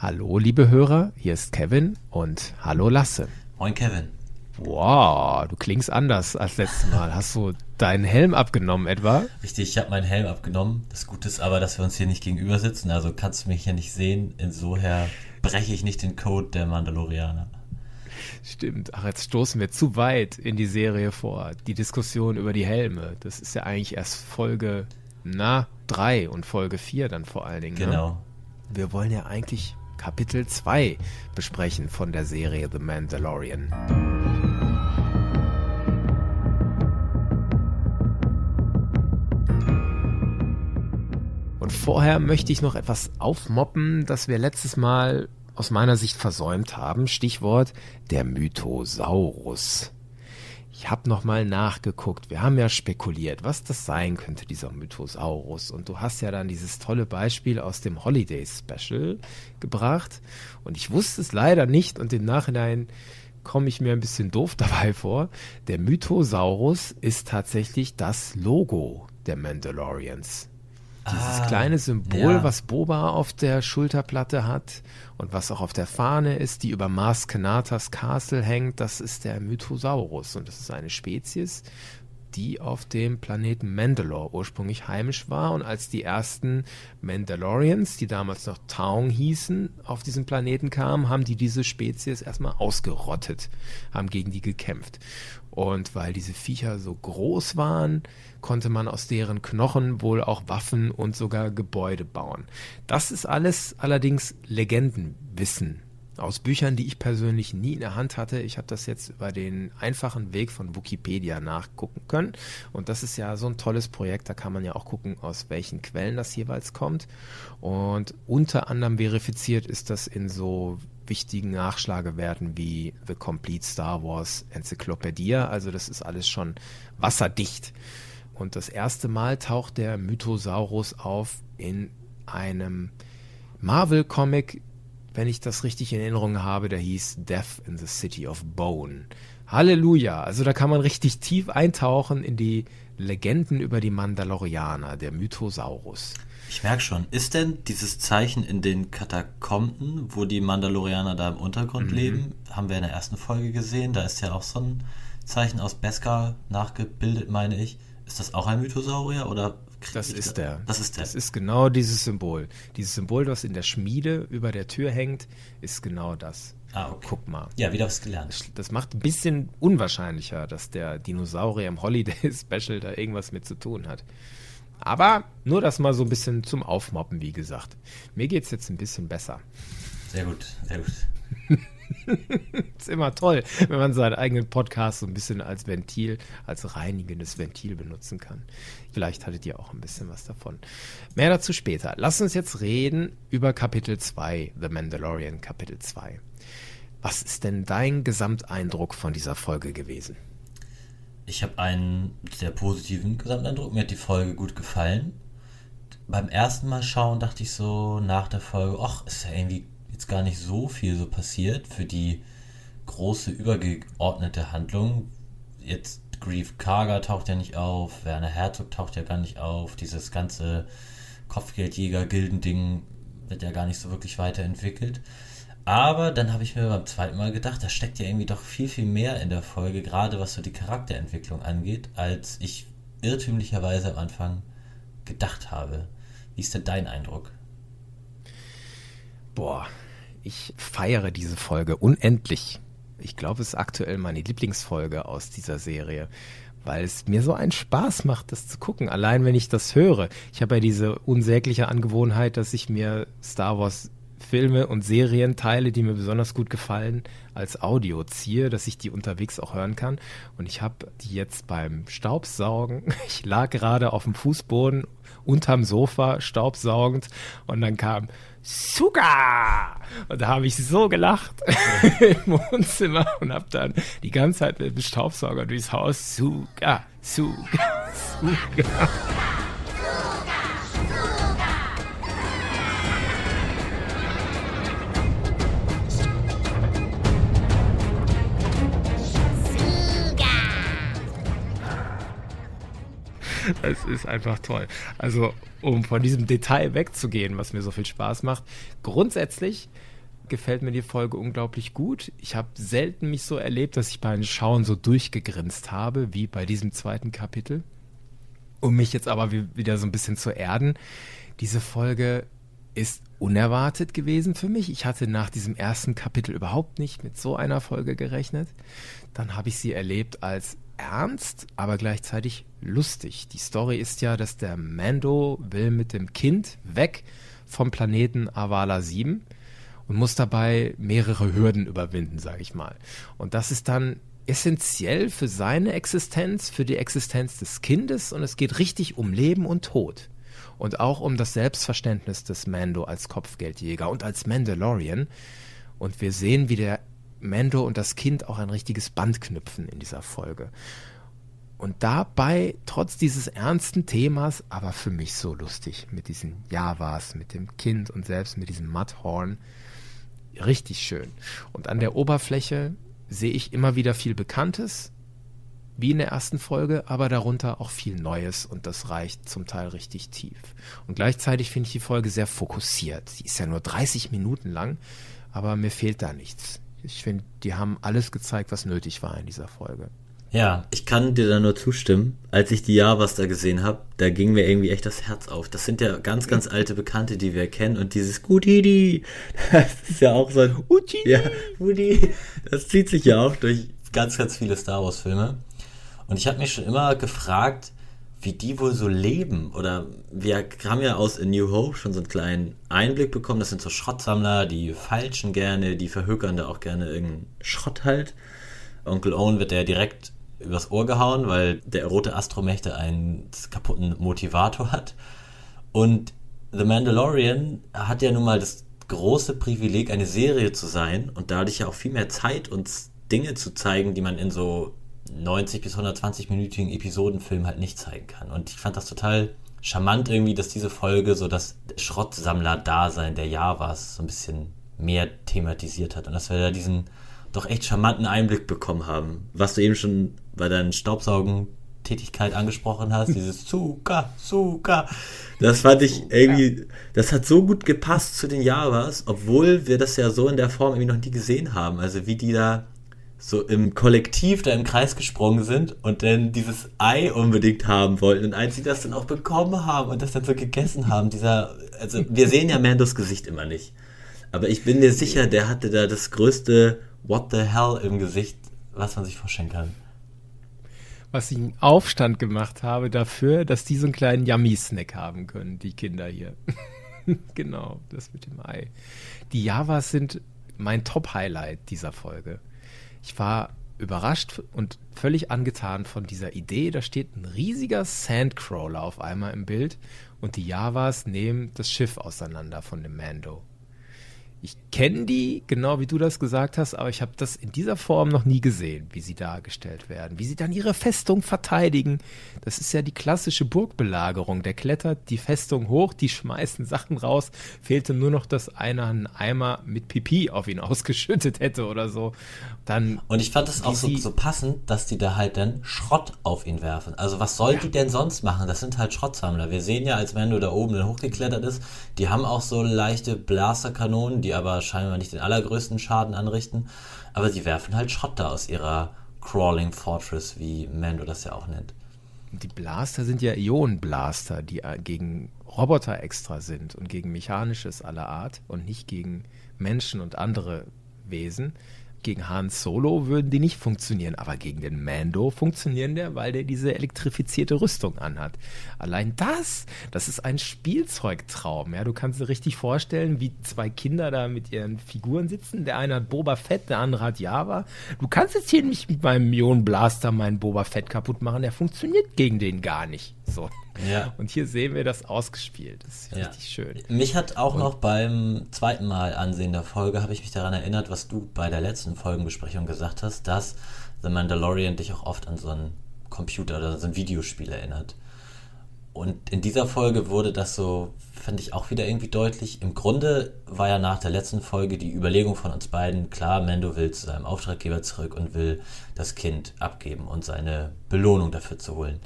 Hallo, liebe Hörer, hier ist Kevin und hallo Lasse. Moin, Kevin. Wow, du klingst anders als letztes Mal. Hast du deinen Helm abgenommen etwa? Richtig, ich habe meinen Helm abgenommen. Das Gute ist aber, dass wir uns hier nicht gegenüber sitzen, also kannst du mich hier nicht sehen. Insofern breche ich nicht den Code der Mandalorianer. Stimmt. Ach, jetzt stoßen wir zu weit in die Serie vor. Die Diskussion über die Helme. Das ist ja eigentlich erst Folge, na, drei und Folge vier dann vor allen Dingen. Genau. Ne? Wir wollen ja eigentlich Kapitel 2 besprechen von der Serie The Mandalorian. Und vorher möchte ich noch etwas aufmoppen, das wir letztes Mal aus meiner Sicht versäumt haben. Stichwort der Mythosaurus. Ich habe nochmal nachgeguckt. Wir haben ja spekuliert, was das sein könnte, dieser Mythosaurus. Und du hast ja dann dieses tolle Beispiel aus dem Holiday Special gebracht. Und ich wusste es leider nicht und im Nachhinein komme ich mir ein bisschen doof dabei vor. Der Mythosaurus ist tatsächlich das Logo der Mandalorians. Dieses ah, kleine Symbol, ja. was Boba auf der Schulterplatte hat und was auch auf der Fahne ist, die über Mars Kanatas Castle hängt, das ist der Mythosaurus. Und das ist eine Spezies, die auf dem Planeten Mandalore ursprünglich heimisch war. Und als die ersten Mandalorians, die damals noch Taung hießen, auf diesen Planeten kamen, haben die diese Spezies erstmal ausgerottet, haben gegen die gekämpft. Und weil diese Viecher so groß waren, konnte man aus deren Knochen wohl auch Waffen und sogar Gebäude bauen. Das ist alles allerdings Legendenwissen aus Büchern, die ich persönlich nie in der Hand hatte. Ich habe das jetzt über den einfachen Weg von Wikipedia nachgucken können. Und das ist ja so ein tolles Projekt. Da kann man ja auch gucken, aus welchen Quellen das jeweils kommt. Und unter anderem verifiziert ist das in so wichtigen Nachschlagewerten wie The Complete Star Wars Enzyklopädie. Also das ist alles schon wasserdicht. Und das erste Mal taucht der Mythosaurus auf in einem Marvel-Comic, wenn ich das richtig in Erinnerung habe, der hieß Death in the City of Bone. Halleluja! Also da kann man richtig tief eintauchen in die Legenden über die Mandalorianer, der Mythosaurus. Ich merke schon. Ist denn dieses Zeichen in den Katakomben, wo die Mandalorianer da im Untergrund mhm. leben, haben wir in der ersten Folge gesehen? Da ist ja auch so ein Zeichen aus Beskar nachgebildet, meine ich. Ist das auch ein Mythosaurier oder? Das ist der. Das ist der. Das ist genau dieses Symbol. Dieses Symbol, das in der Schmiede über der Tür hängt, ist genau das. Ah, okay. Guck mal. Ja, wieder was gelernt. Das, das macht ein bisschen unwahrscheinlicher, dass der Dinosaurier im Holiday Special da irgendwas mit zu tun hat. Aber nur das mal so ein bisschen zum Aufmoppen, wie gesagt. Mir geht es jetzt ein bisschen besser. Sehr gut, sehr gut. ist immer toll, wenn man seinen eigenen Podcast so ein bisschen als Ventil, als reinigendes Ventil benutzen kann. Vielleicht hattet ihr auch ein bisschen was davon. Mehr dazu später. Lass uns jetzt reden über Kapitel 2, The Mandalorian Kapitel 2. Was ist denn dein Gesamteindruck von dieser Folge gewesen? Ich habe einen sehr positiven Gesamteindruck. Mir hat die Folge gut gefallen. Beim ersten Mal schauen dachte ich so nach der Folge, ach, ist ja irgendwie jetzt gar nicht so viel so passiert für die große übergeordnete Handlung. Jetzt Grief Karga taucht ja nicht auf, Werner Herzog taucht ja gar nicht auf, dieses ganze Kopfgeldjäger-Gilden-Ding wird ja gar nicht so wirklich weiterentwickelt. Aber dann habe ich mir beim zweiten Mal gedacht, da steckt ja irgendwie doch viel, viel mehr in der Folge, gerade was so die Charakterentwicklung angeht, als ich irrtümlicherweise am Anfang gedacht habe. Wie ist denn dein Eindruck? Boah, ich feiere diese Folge unendlich. Ich glaube, es ist aktuell meine Lieblingsfolge aus dieser Serie, weil es mir so einen Spaß macht, das zu gucken. Allein wenn ich das höre. Ich habe ja diese unsägliche Angewohnheit, dass ich mir Star Wars Filme und Serienteile, die mir besonders gut gefallen, als Audio ziehe, dass ich die unterwegs auch hören kann. Und ich habe die jetzt beim Staubsaugen, ich lag gerade auf dem Fußboden unterm Sofa staubsaugend und dann kam Suga! Und da habe ich so gelacht im Wohnzimmer und habe dann die ganze Zeit mit dem Staubsauger durchs Haus Suga, Suga, Suga. Das ist einfach toll. Also, um von diesem Detail wegzugehen, was mir so viel Spaß macht, grundsätzlich gefällt mir die Folge unglaublich gut. Ich habe selten mich so erlebt, dass ich beim Schauen so durchgegrinst habe, wie bei diesem zweiten Kapitel. Um mich jetzt aber wieder so ein bisschen zu erden. Diese Folge ist unerwartet gewesen für mich. Ich hatte nach diesem ersten Kapitel überhaupt nicht mit so einer Folge gerechnet. Dann habe ich sie erlebt als ernst, aber gleichzeitig lustig. Die Story ist ja, dass der Mando will mit dem Kind weg vom Planeten Avala 7 und muss dabei mehrere Hürden überwinden, sage ich mal. Und das ist dann essentiell für seine Existenz, für die Existenz des Kindes und es geht richtig um Leben und Tod. Und auch um das Selbstverständnis des Mando als Kopfgeldjäger und als Mandalorian. Und wir sehen, wie der Mando und das Kind auch ein richtiges Band knüpfen in dieser Folge. Und dabei, trotz dieses ernsten Themas, aber für mich so lustig mit diesen Javas, mit dem Kind und selbst mit diesem Mudhorn. Richtig schön. Und an der Oberfläche sehe ich immer wieder viel Bekanntes, wie in der ersten Folge, aber darunter auch viel Neues und das reicht zum Teil richtig tief. Und gleichzeitig finde ich die Folge sehr fokussiert. Sie ist ja nur 30 Minuten lang, aber mir fehlt da nichts. Ich finde, die haben alles gezeigt, was nötig war in dieser Folge. Ja, ich kann dir da nur zustimmen. Als ich die Javas da gesehen habe, da ging mir irgendwie echt das Herz auf. Das sind ja ganz, ganz alte Bekannte, die wir kennen. Und dieses Gutidi, das ist ja auch so ein... Utidi. Ja, Udi. Das zieht sich ja auch durch ganz, ganz viele Star Wars-Filme. Und ich habe mich schon immer gefragt, wie die wohl so leben. Oder wir haben ja aus A New Hope schon so einen kleinen Einblick bekommen. Das sind so Schrottsammler, die falschen gerne, die verhökern da auch gerne irgendeinen Schrott halt. Onkel Owen wird ja direkt übers Ohr gehauen, weil der rote Astromächte einen kaputten Motivator hat. Und The Mandalorian hat ja nun mal das große Privileg, eine Serie zu sein und dadurch ja auch viel mehr Zeit, uns Dinge zu zeigen, die man in so 90 bis 120-minütigen Episodenfilmen halt nicht zeigen kann. Und ich fand das total charmant irgendwie, dass diese Folge so das Schrottsammler-Dasein der Javas so ein bisschen mehr thematisiert hat und dass wir da diesen doch echt charmanten Einblick bekommen haben. Was du eben schon bei deinen Staubsaugen-Tätigkeit angesprochen hast, dieses Zuka, Zuka. Das fand ich irgendwie, das hat so gut gepasst zu den Javas, obwohl wir das ja so in der Form irgendwie noch nie gesehen haben. Also wie die da so im Kollektiv da im Kreis gesprungen sind und dann dieses Ei unbedingt haben wollten. Und als sie das dann auch bekommen haben und das dann so gegessen haben, dieser, also wir sehen ja Mandos Gesicht immer nicht. Aber ich bin mir sicher, der hatte da das größte What the hell im Gesicht, was man sich vorstellen kann. Was ich einen Aufstand gemacht habe dafür, dass die so einen kleinen Yummy-Snack haben können, die Kinder hier. genau, das mit dem Ei. Die Javas sind mein Top-Highlight dieser Folge. Ich war überrascht und völlig angetan von dieser Idee. Da steht ein riesiger Sandcrawler auf einmal im Bild und die Javas nehmen das Schiff auseinander von dem Mando. Ich kenne die, genau wie du das gesagt hast, aber ich habe das in dieser Form noch nie gesehen, wie sie dargestellt werden, wie sie dann ihre Festung verteidigen. Das ist ja die klassische Burgbelagerung. Der klettert die Festung hoch, die schmeißen Sachen raus. Fehlte nur noch, dass einer einen Eimer mit Pipi auf ihn ausgeschüttet hätte oder so. Dann Und ich fand es auch so, so, passend, dass die da halt dann Schrott auf ihn werfen. Also was soll ja. die denn sonst machen? Das sind halt Schrottsammler. Wir sehen ja, als Mando da oben dann hochgeklettert ist, die haben auch so leichte Blasterkanonen, die aber scheinbar nicht den allergrößten Schaden anrichten. Aber sie werfen halt Schrott da aus ihrer Crawling Fortress, wie Mando das ja auch nennt. Die Blaster sind ja Ionenblaster, die äh, gegen Roboter extra sind und gegen Mechanisches aller Art und nicht gegen Menschen und andere Wesen. Gegen Han Solo würden die nicht funktionieren, aber gegen den Mando funktionieren der, weil der diese elektrifizierte Rüstung anhat. Allein das, das ist ein Spielzeugtraum. Ja, du kannst dir richtig vorstellen, wie zwei Kinder da mit ihren Figuren sitzen. Der eine hat Boba Fett, der andere hat Java. Du kannst jetzt hier nicht mit meinem Ion Blaster meinen Boba Fett kaputt machen. Der funktioniert gegen den gar nicht. So. Ja. Und hier sehen wir das ausgespielt. Das ist ja. richtig schön. Mich hat auch und noch beim zweiten Mal Ansehen der Folge, habe ich mich daran erinnert, was du bei der letzten Folgenbesprechung gesagt hast, dass The Mandalorian dich auch oft an so einen Computer oder so ein Videospiel erinnert. Und in dieser Folge wurde das so, fand ich auch wieder irgendwie deutlich. Im Grunde war ja nach der letzten Folge die Überlegung von uns beiden, klar, Mendo will zu seinem Auftraggeber zurück und will das Kind abgeben und seine Belohnung dafür zu holen.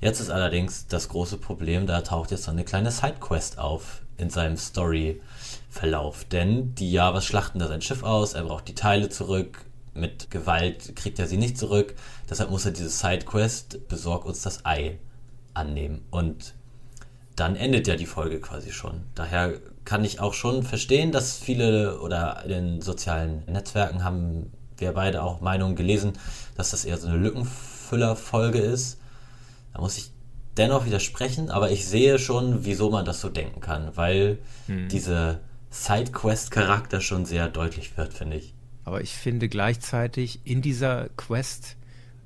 Jetzt ist allerdings das große Problem, da taucht jetzt so eine kleine Sidequest auf in seinem Story-Verlauf. Denn die Javas schlachten da sein Schiff aus, er braucht die Teile zurück, mit Gewalt kriegt er sie nicht zurück, deshalb muss er diese Sidequest, besorg uns das Ei, annehmen. Und dann endet ja die Folge quasi schon. Daher kann ich auch schon verstehen, dass viele oder in den sozialen Netzwerken haben wir beide auch Meinungen gelesen, dass das eher so eine Lückenfüller-Folge ist. Da muss ich dennoch widersprechen, aber ich sehe schon, wieso man das so denken kann, weil hm. diese Sidequest-Charakter schon sehr deutlich wird, finde ich. Aber ich finde gleichzeitig in dieser Quest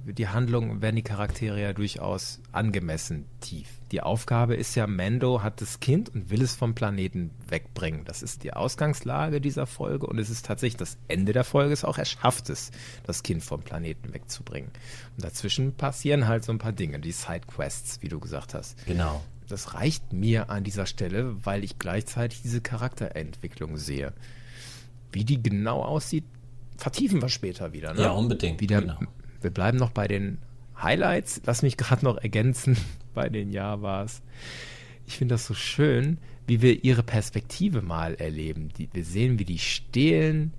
die Handlung werden die Charaktere ja durchaus angemessen tief. Die Aufgabe ist ja, Mando hat das Kind und will es vom Planeten wegbringen. Das ist die Ausgangslage dieser Folge und es ist tatsächlich das Ende der Folge ist auch, er schafft es, das Kind vom Planeten wegzubringen. Und dazwischen passieren halt so ein paar Dinge, die Sidequests, wie du gesagt hast. Genau. Das reicht mir an dieser Stelle, weil ich gleichzeitig diese Charakterentwicklung sehe. Wie die genau aussieht, vertiefen wir später wieder. Ne? Ja, unbedingt. Wie der genau wir bleiben noch bei den Highlights. Lass mich gerade noch ergänzen bei den Javas. Ich finde das so schön, wie wir ihre Perspektive mal erleben. Die, wir sehen, wie die stehlen,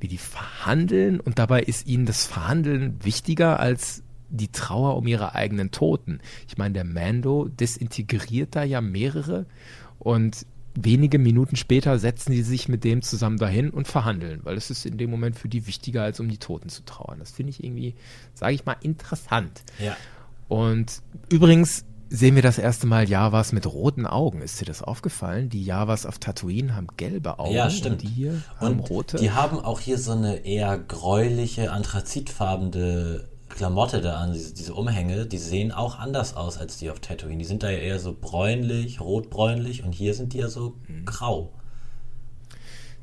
wie die verhandeln und dabei ist ihnen das Verhandeln wichtiger als die Trauer um ihre eigenen Toten. Ich meine, der Mando desintegriert da ja mehrere und wenige Minuten später setzen sie sich mit dem zusammen dahin und verhandeln, weil es ist in dem Moment für die wichtiger, als um die Toten zu trauern. Das finde ich irgendwie, sage ich mal, interessant. Ja. Und übrigens sehen wir das erste Mal Javas mit roten Augen. Ist dir das aufgefallen? Die Javas auf Tatooine haben gelbe Augen. Ja, stimmt. Und die hier haben und rote. Die haben auch hier so eine eher gräuliche, anthrazitfarbene Klamotte da an, diese, diese Umhänge, die sehen auch anders aus als die auf Tatooine. Die sind da ja eher so bräunlich, rotbräunlich und hier sind die ja so mhm. grau.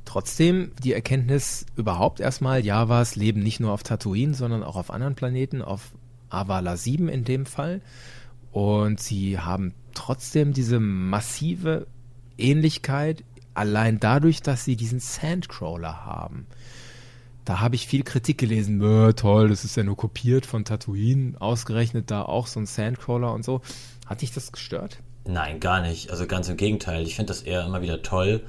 Trotzdem die Erkenntnis überhaupt erstmal, Javas leben nicht nur auf Tatooine, sondern auch auf anderen Planeten, auf Avala 7 in dem Fall. Und sie haben trotzdem diese massive Ähnlichkeit, allein dadurch, dass sie diesen Sandcrawler haben. Da habe ich viel Kritik gelesen. toll, das ist ja nur kopiert von Tatooine. Ausgerechnet da auch so ein Sandcrawler und so. Hat dich das gestört? Nein, gar nicht. Also ganz im Gegenteil. Ich finde das eher immer wieder toll,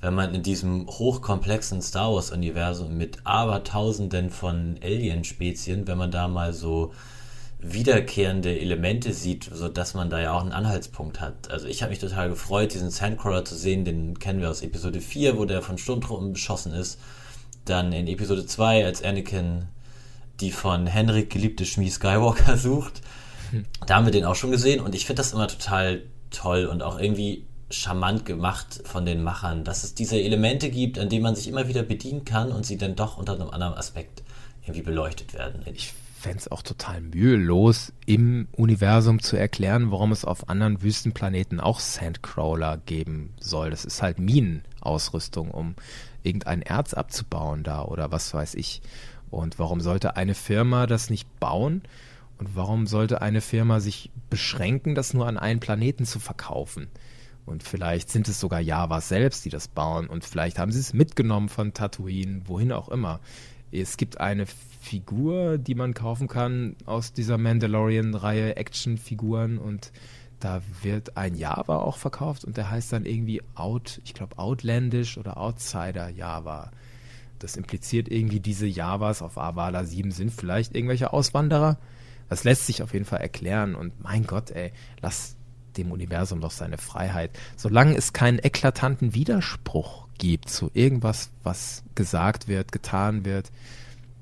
wenn man in diesem hochkomplexen Star Wars-Universum mit abertausenden von Alien-Spezien, wenn man da mal so wiederkehrende Elemente sieht, so dass man da ja auch einen Anhaltspunkt hat. Also ich habe mich total gefreut, diesen Sandcrawler zu sehen, den kennen wir aus Episode 4, wo der von Sturmtruppen beschossen ist dann in Episode 2, als Anakin die von Henrik geliebte Schmie Skywalker sucht. Hm. Da haben wir den auch schon gesehen und ich finde das immer total toll und auch irgendwie charmant gemacht von den Machern, dass es diese Elemente gibt, an denen man sich immer wieder bedienen kann und sie dann doch unter einem anderen Aspekt irgendwie beleuchtet werden. Ich fände es auch total mühelos, im Universum zu erklären, warum es auf anderen Wüstenplaneten auch Sandcrawler geben soll. Das ist halt Minenausrüstung, um irgendein Erz abzubauen da oder was weiß ich. Und warum sollte eine Firma das nicht bauen? Und warum sollte eine Firma sich beschränken, das nur an einen Planeten zu verkaufen? Und vielleicht sind es sogar Javas selbst, die das bauen. Und vielleicht haben sie es mitgenommen von Tatooine, wohin auch immer. Es gibt eine Figur, die man kaufen kann aus dieser Mandalorian-Reihe Actionfiguren und da wird ein Java auch verkauft und der heißt dann irgendwie Out, ich glaube Outlandish oder Outsider Java. Das impliziert irgendwie, diese Javas auf Avala 7 sind vielleicht irgendwelche Auswanderer. Das lässt sich auf jeden Fall erklären und mein Gott, ey, lass dem Universum doch seine Freiheit. Solange es keinen eklatanten Widerspruch gibt zu irgendwas, was gesagt wird, getan wird,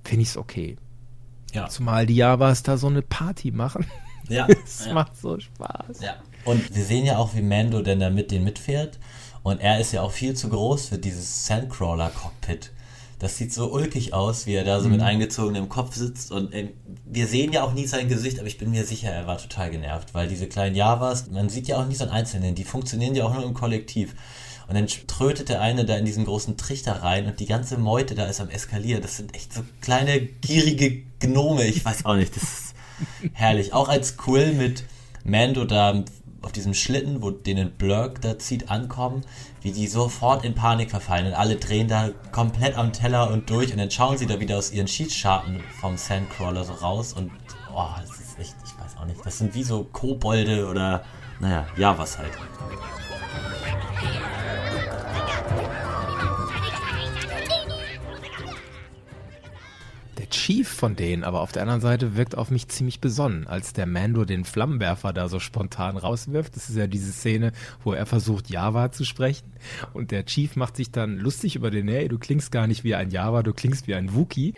finde ich es okay. Ja. Zumal die Javas da so eine Party machen. Ja. es ja. macht so Spaß. Ja. Und wir sehen ja auch, wie Mando denn da mit denen mitfährt. Und er ist ja auch viel zu groß für dieses Sandcrawler-Cockpit. Das sieht so ulkig aus, wie er da so mhm. mit eingezogenem Kopf sitzt. Und äh, wir sehen ja auch nie sein Gesicht, aber ich bin mir sicher, er war total genervt, weil diese kleinen Javas, man sieht ja auch nie so einen Einzelnen, die funktionieren ja auch nur im Kollektiv. Und dann trötet der eine da in diesen großen Trichter rein und die ganze Meute da ist am Eskalieren. Das sind echt so kleine, gierige Gnome. Ich weiß auch nicht, das ist herrlich. Auch als Quill mit Mando da auf diesem Schlitten, wo denen Blurk da zieht, ankommen, wie die sofort in Panik verfallen und alle drehen da komplett am Teller und durch und dann schauen sie da wieder aus ihren Cheatscharten vom Sandcrawler so raus und oh, das ist echt, ich weiß auch nicht, das sind wie so Kobolde oder, naja, ja, was halt. Chief von denen, aber auf der anderen Seite wirkt auf mich ziemlich besonnen, als der Mando den Flammenwerfer da so spontan rauswirft. Das ist ja diese Szene, wo er versucht, Java zu sprechen. Und der Chief macht sich dann lustig über den, hey, du klingst gar nicht wie ein Java, du klingst wie ein Wookie.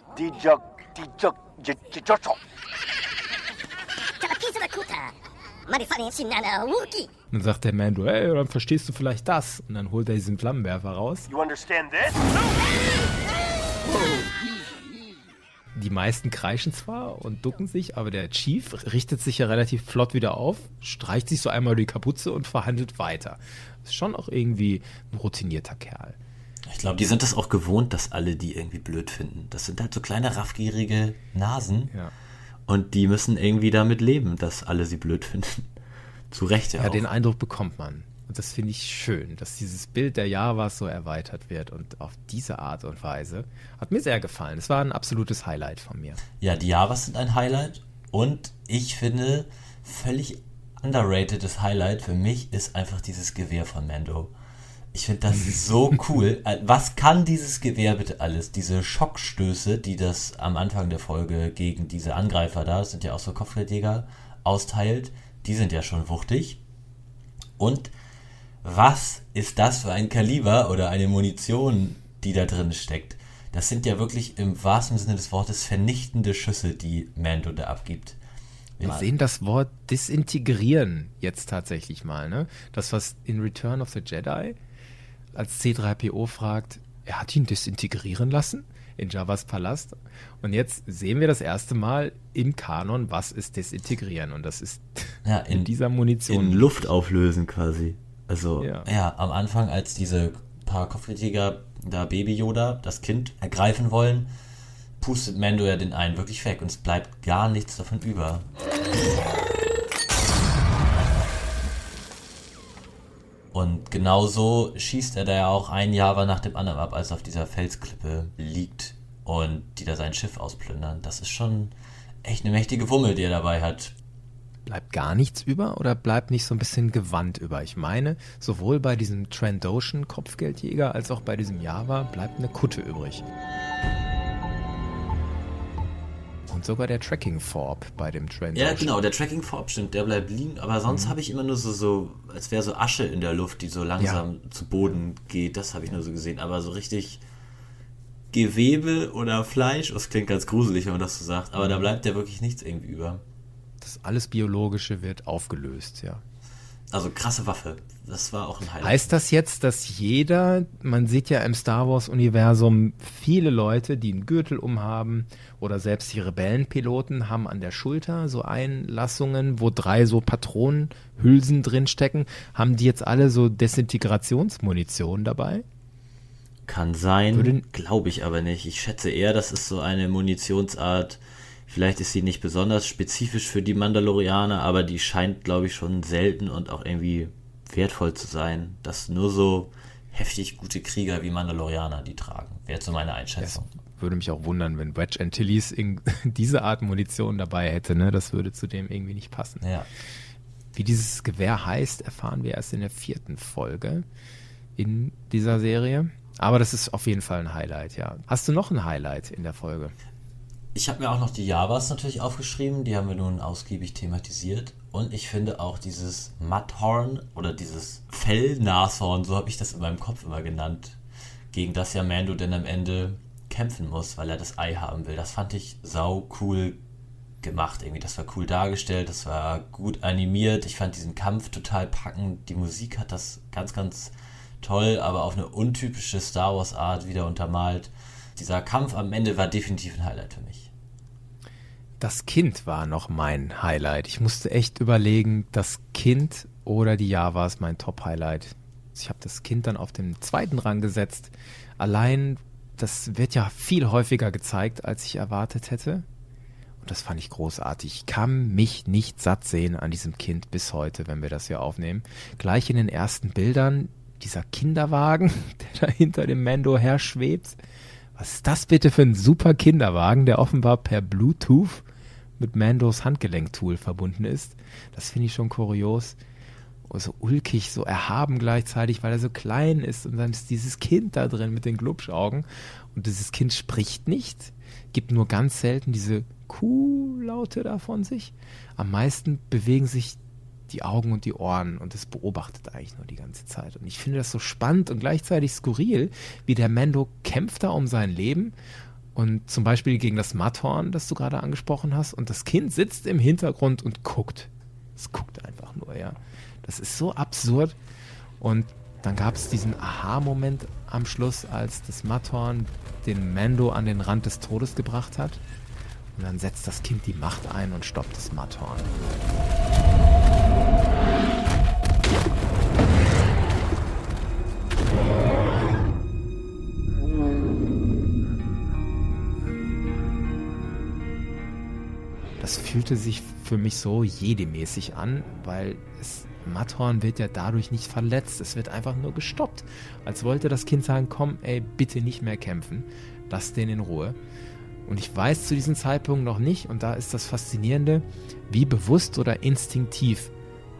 Dann sagt der Mando, hey, dann verstehst du vielleicht das. Und dann holt er diesen Flammenwerfer raus. You understand this? Die meisten kreischen zwar und ducken sich, aber der Chief richtet sich ja relativ flott wieder auf, streicht sich so einmal die Kapuze und verhandelt weiter. Ist schon auch irgendwie ein routinierter Kerl. Ich glaube, die sind das auch gewohnt, dass alle die irgendwie blöd finden. Das sind halt so kleine raffgierige Nasen. Ja. Und die müssen irgendwie damit leben, dass alle sie blöd finden. Zu Recht ja. Ja, auch. den Eindruck bekommt man. Und das finde ich schön, dass dieses Bild der Javas so erweitert wird und auf diese Art und Weise. Hat mir sehr gefallen. Es war ein absolutes Highlight von mir. Ja, die Javas sind ein Highlight und ich finde, völlig underratedes Highlight für mich ist einfach dieses Gewehr von Mando. Ich finde das so cool. Äh, was kann dieses Gewehr bitte alles? Diese Schockstöße, die das am Anfang der Folge gegen diese Angreifer da, das sind ja auch so Kopfgeldjäger, austeilt, die sind ja schon wuchtig. Und was ist das für ein Kaliber oder eine Munition, die da drin steckt. Das sind ja wirklich im wahrsten Sinne des Wortes vernichtende Schüsse, die Mando da abgibt. Wir mal. sehen das Wort disintegrieren jetzt tatsächlich mal. Ne? Das, was in Return of the Jedi als C3PO fragt, er hat ihn disintegrieren lassen in Javas Palast. Und jetzt sehen wir das erste Mal im Kanon, was ist disintegrieren. Und das ist ja, in, in dieser Munition. In Luft auflösen quasi. Also, ja. ja, am Anfang, als diese paar Kopfgeldjäger da Baby Yoda, das Kind, ergreifen wollen, pustet Mando ja den einen wirklich weg und es bleibt gar nichts davon über. Und genauso schießt er da ja auch ein Java nach dem anderen ab, als er auf dieser Felsklippe liegt und die da sein Schiff ausplündern. Das ist schon echt eine mächtige Wummel, die er dabei hat. Bleibt gar nichts über oder bleibt nicht so ein bisschen Gewand über? Ich meine, sowohl bei diesem Trandoshan Kopfgeldjäger als auch bei diesem Java bleibt eine Kutte übrig. Und sogar der Tracking Forb bei dem Trandoshan. Ja, genau, der Tracking Forb stimmt, der bleibt liegen, aber sonst mhm. habe ich immer nur so, so als wäre so Asche in der Luft, die so langsam ja. zu Boden geht. Das habe ich nur so gesehen, aber so richtig. Gewebe oder Fleisch, das klingt ganz gruselig, wenn man das so sagt, aber da mhm. bleibt ja wirklich nichts irgendwie über. Das alles Biologische wird aufgelöst, ja. Also krasse Waffe. Das war auch ein Highlight. Heißt das jetzt, dass jeder, man sieht ja im Star Wars-Universum viele Leute, die einen Gürtel umhaben oder selbst die Rebellenpiloten haben an der Schulter so Einlassungen, wo drei so Patronenhülsen drinstecken. Haben die jetzt alle so Desintegrationsmunition dabei? Kann sein, glaube ich aber nicht. Ich schätze eher, das ist so eine Munitionsart, Vielleicht ist sie nicht besonders spezifisch für die Mandalorianer, aber die scheint, glaube ich, schon selten und auch irgendwie wertvoll zu sein, dass nur so heftig gute Krieger wie Mandalorianer die tragen. Wäre so meine Einschätzung. Das würde mich auch wundern, wenn Wedge Antilles diese Art Munition dabei hätte. Ne? Das würde zu dem irgendwie nicht passen. Ja. Wie dieses Gewehr heißt, erfahren wir erst in der vierten Folge in dieser Serie. Aber das ist auf jeden Fall ein Highlight, ja. Hast du noch ein Highlight in der Folge? Ich habe mir auch noch die Javas natürlich aufgeschrieben, die haben wir nun ausgiebig thematisiert. Und ich finde auch dieses Mudhorn oder dieses Fellnashorn, so habe ich das in meinem Kopf immer genannt, gegen das ja Mando dann am Ende kämpfen muss, weil er das Ei haben will. Das fand ich sau cool gemacht irgendwie. Das war cool dargestellt, das war gut animiert. Ich fand diesen Kampf total packend. Die Musik hat das ganz, ganz toll, aber auf eine untypische Star Wars Art wieder untermalt. Dieser Kampf am Ende war definitiv ein Highlight für mich. Das Kind war noch mein Highlight. Ich musste echt überlegen, das Kind oder die Javas mein Top-Highlight. Ich habe das Kind dann auf den zweiten Rang gesetzt. Allein, das wird ja viel häufiger gezeigt, als ich erwartet hätte. Und das fand ich großartig. Ich kann mich nicht satt sehen an diesem Kind bis heute, wenn wir das hier aufnehmen. Gleich in den ersten Bildern dieser Kinderwagen, der da hinter dem Mando her schwebt. Was ist das bitte für ein super Kinderwagen, der offenbar per Bluetooth mit Mandos Handgelenktool verbunden ist? Das finde ich schon kurios. Und so ulkig, so erhaben gleichzeitig, weil er so klein ist und dann ist dieses Kind da drin mit den Glubschaugen und dieses Kind spricht nicht, gibt nur ganz selten diese Kuh-Laute da von sich. Am meisten bewegen sich die Augen und die Ohren und es beobachtet eigentlich nur die ganze Zeit. Und ich finde das so spannend und gleichzeitig skurril, wie der Mendo kämpft da um sein Leben und zum Beispiel gegen das Matthorn, das du gerade angesprochen hast, und das Kind sitzt im Hintergrund und guckt. Es guckt einfach nur, ja. Das ist so absurd. Und dann gab es diesen Aha-Moment am Schluss, als das Matthorn den Mando an den Rand des Todes gebracht hat. Und dann setzt das Kind die Macht ein und stoppt das Matthorn. Das fühlte sich für mich so jedemäßig an, weil es Matthorn wird ja dadurch nicht verletzt. Es wird einfach nur gestoppt. Als wollte das Kind sagen, komm, ey, bitte nicht mehr kämpfen. Lass den in Ruhe. Und ich weiß zu diesem Zeitpunkt noch nicht, und da ist das Faszinierende, wie bewusst oder instinktiv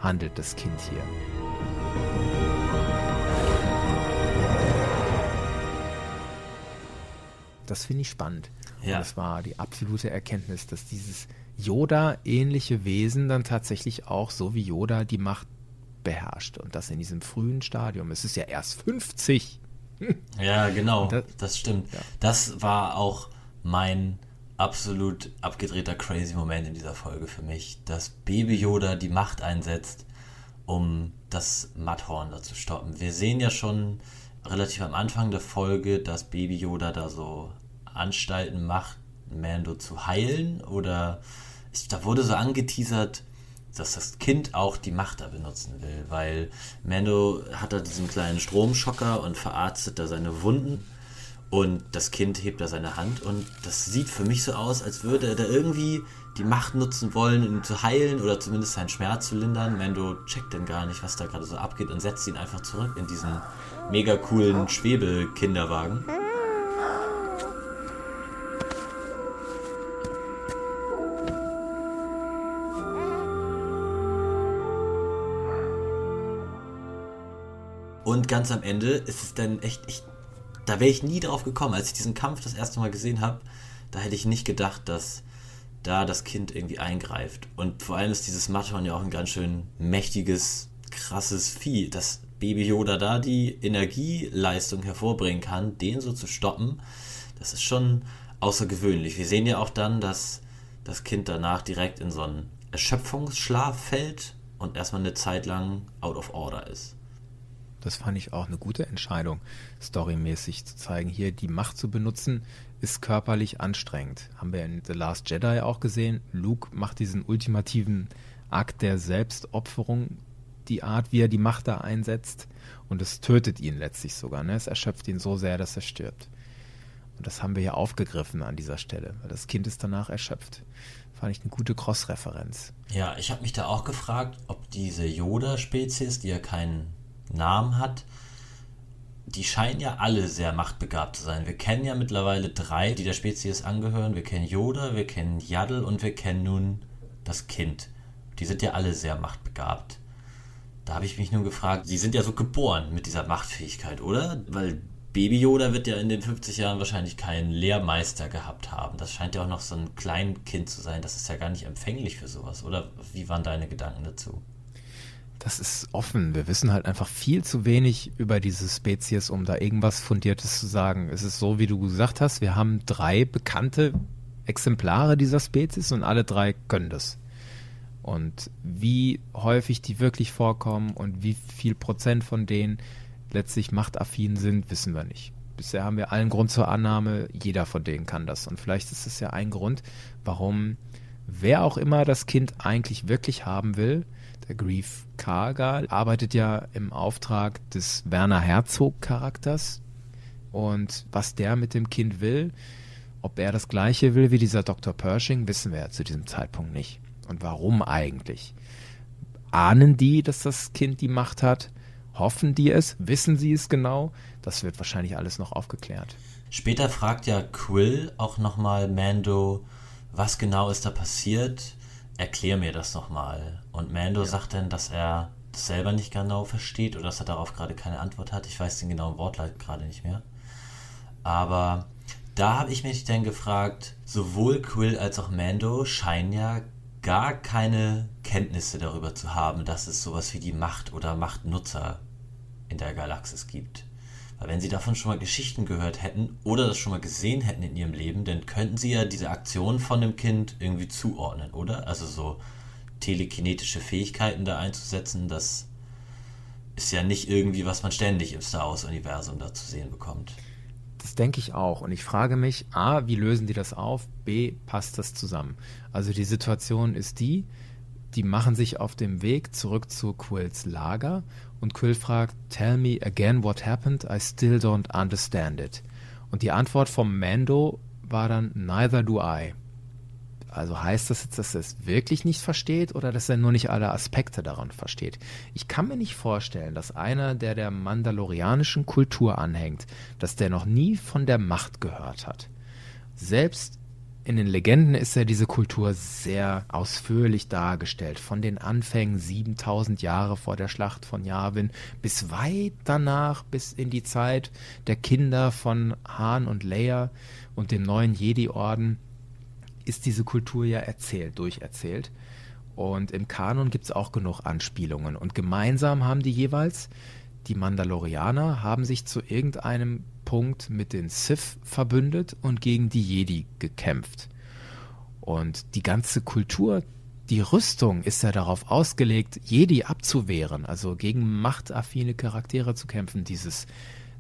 handelt das Kind hier. Das finde ich spannend. Ja. Und das war die absolute Erkenntnis, dass dieses Yoda-ähnliche Wesen dann tatsächlich auch so wie Yoda die Macht beherrscht. Und das in diesem frühen Stadium. Es ist ja erst 50. Ja, genau. Das, das stimmt. Ja. Das war auch mein absolut abgedrehter crazy Moment in dieser Folge für mich, dass Baby Yoda die Macht einsetzt, um das Matthorn da zu stoppen. Wir sehen ja schon relativ am Anfang der Folge, dass Baby Yoda da so Anstalten macht, Mando zu heilen oder da wurde so angeteasert, dass das Kind auch die Macht da benutzen will, weil Mando hat da diesen kleinen Stromschocker und verarztet da seine Wunden und das Kind hebt da seine Hand und das sieht für mich so aus, als würde er da irgendwie die Macht nutzen wollen, ihn zu heilen oder zumindest seinen Schmerz zu lindern. Mando checkt dann gar nicht, was da gerade so abgeht und setzt ihn einfach zurück in diesen mega coolen Schwebekinderwagen. Und ganz am Ende ist es dann echt, echt da wäre ich nie drauf gekommen. Als ich diesen Kampf das erste Mal gesehen habe, da hätte ich nicht gedacht, dass da das Kind irgendwie eingreift. Und vor allem ist dieses Matterhorn ja auch ein ganz schön mächtiges, krasses Vieh, dass Baby Yoda da die Energieleistung hervorbringen kann, den so zu stoppen. Das ist schon außergewöhnlich. Wir sehen ja auch dann, dass das Kind danach direkt in so einen Erschöpfungsschlaf fällt und erstmal eine Zeit lang out of order ist. Das fand ich auch eine gute Entscheidung, storymäßig zu zeigen. Hier die Macht zu benutzen, ist körperlich anstrengend. Haben wir in The Last Jedi auch gesehen. Luke macht diesen ultimativen Akt der Selbstopferung, die Art, wie er die Macht da einsetzt. Und es tötet ihn letztlich sogar. Ne? Es erschöpft ihn so sehr, dass er stirbt. Und das haben wir hier aufgegriffen an dieser Stelle, weil das Kind ist danach erschöpft. Fand ich eine gute Cross-Referenz. Ja, ich habe mich da auch gefragt, ob diese Yoda-Spezies, die ja keinen Namen hat, die scheinen ja alle sehr machtbegabt zu sein. Wir kennen ja mittlerweile drei, die der Spezies angehören. Wir kennen Yoda, wir kennen Yaddle und wir kennen nun das Kind. Die sind ja alle sehr machtbegabt. Da habe ich mich nur gefragt, sie sind ja so geboren mit dieser Machtfähigkeit, oder? Weil Baby Yoda wird ja in den 50 Jahren wahrscheinlich keinen Lehrmeister gehabt haben. Das scheint ja auch noch so ein Kleinkind zu sein. Das ist ja gar nicht empfänglich für sowas, oder? Wie waren deine Gedanken dazu? Das ist offen. Wir wissen halt einfach viel zu wenig über diese Spezies, um da irgendwas Fundiertes zu sagen. Es ist so, wie du gesagt hast, wir haben drei bekannte Exemplare dieser Spezies und alle drei können das. Und wie häufig die wirklich vorkommen und wie viel Prozent von denen letztlich machtaffin sind, wissen wir nicht. Bisher haben wir allen Grund zur Annahme, jeder von denen kann das. Und vielleicht ist es ja ein Grund, warum wer auch immer das Kind eigentlich wirklich haben will, Grief Karga arbeitet ja im Auftrag des Werner Herzog Charakters und was der mit dem Kind will Ob er das gleiche will wie dieser Dr. Pershing, wissen wir ja zu diesem Zeitpunkt nicht. Und warum eigentlich? Ahnen die, dass das Kind die Macht hat? Hoffen die es? Wissen sie es genau? Das wird wahrscheinlich alles noch aufgeklärt. Später fragt ja Quill auch nochmal Mando, was genau ist da passiert? Erklär mir das nochmal. Und Mando ja. sagt dann, dass er das selber nicht genau versteht oder dass er darauf gerade keine Antwort hat. Ich weiß den genauen Wortlaut gerade nicht mehr. Aber da habe ich mich dann gefragt, sowohl Quill als auch Mando scheinen ja gar keine Kenntnisse darüber zu haben, dass es sowas wie die Macht oder Machtnutzer in der Galaxis gibt. Weil wenn sie davon schon mal Geschichten gehört hätten oder das schon mal gesehen hätten in ihrem Leben, dann könnten sie ja diese Aktion von dem Kind irgendwie zuordnen, oder? Also so telekinetische Fähigkeiten da einzusetzen, das ist ja nicht irgendwie, was man ständig im Star Wars-Universum da zu sehen bekommt. Das denke ich auch. Und ich frage mich, A, wie lösen die das auf? B, passt das zusammen? Also die Situation ist die, die machen sich auf dem Weg zurück zu Quills Lager und Quill fragt, Tell me again what happened, I still don't understand it. Und die Antwort vom Mando war dann, Neither do I. Also heißt das jetzt, dass er es wirklich nicht versteht oder dass er nur nicht alle Aspekte daran versteht? Ich kann mir nicht vorstellen, dass einer, der der mandalorianischen Kultur anhängt, dass der noch nie von der Macht gehört hat. Selbst in den Legenden ist ja diese Kultur sehr ausführlich dargestellt. Von den Anfängen 7000 Jahre vor der Schlacht von Yavin bis weit danach, bis in die Zeit der Kinder von Han und Leia und dem neuen Jedi-Orden ist diese Kultur ja erzählt, durcherzählt. Und im Kanon gibt es auch genug Anspielungen. Und gemeinsam haben die jeweils, die Mandalorianer haben sich zu irgendeinem Punkt mit den Sith verbündet und gegen die Jedi gekämpft. Und die ganze Kultur, die Rüstung ist ja darauf ausgelegt, Jedi abzuwehren, also gegen machtaffine Charaktere zu kämpfen. Dieses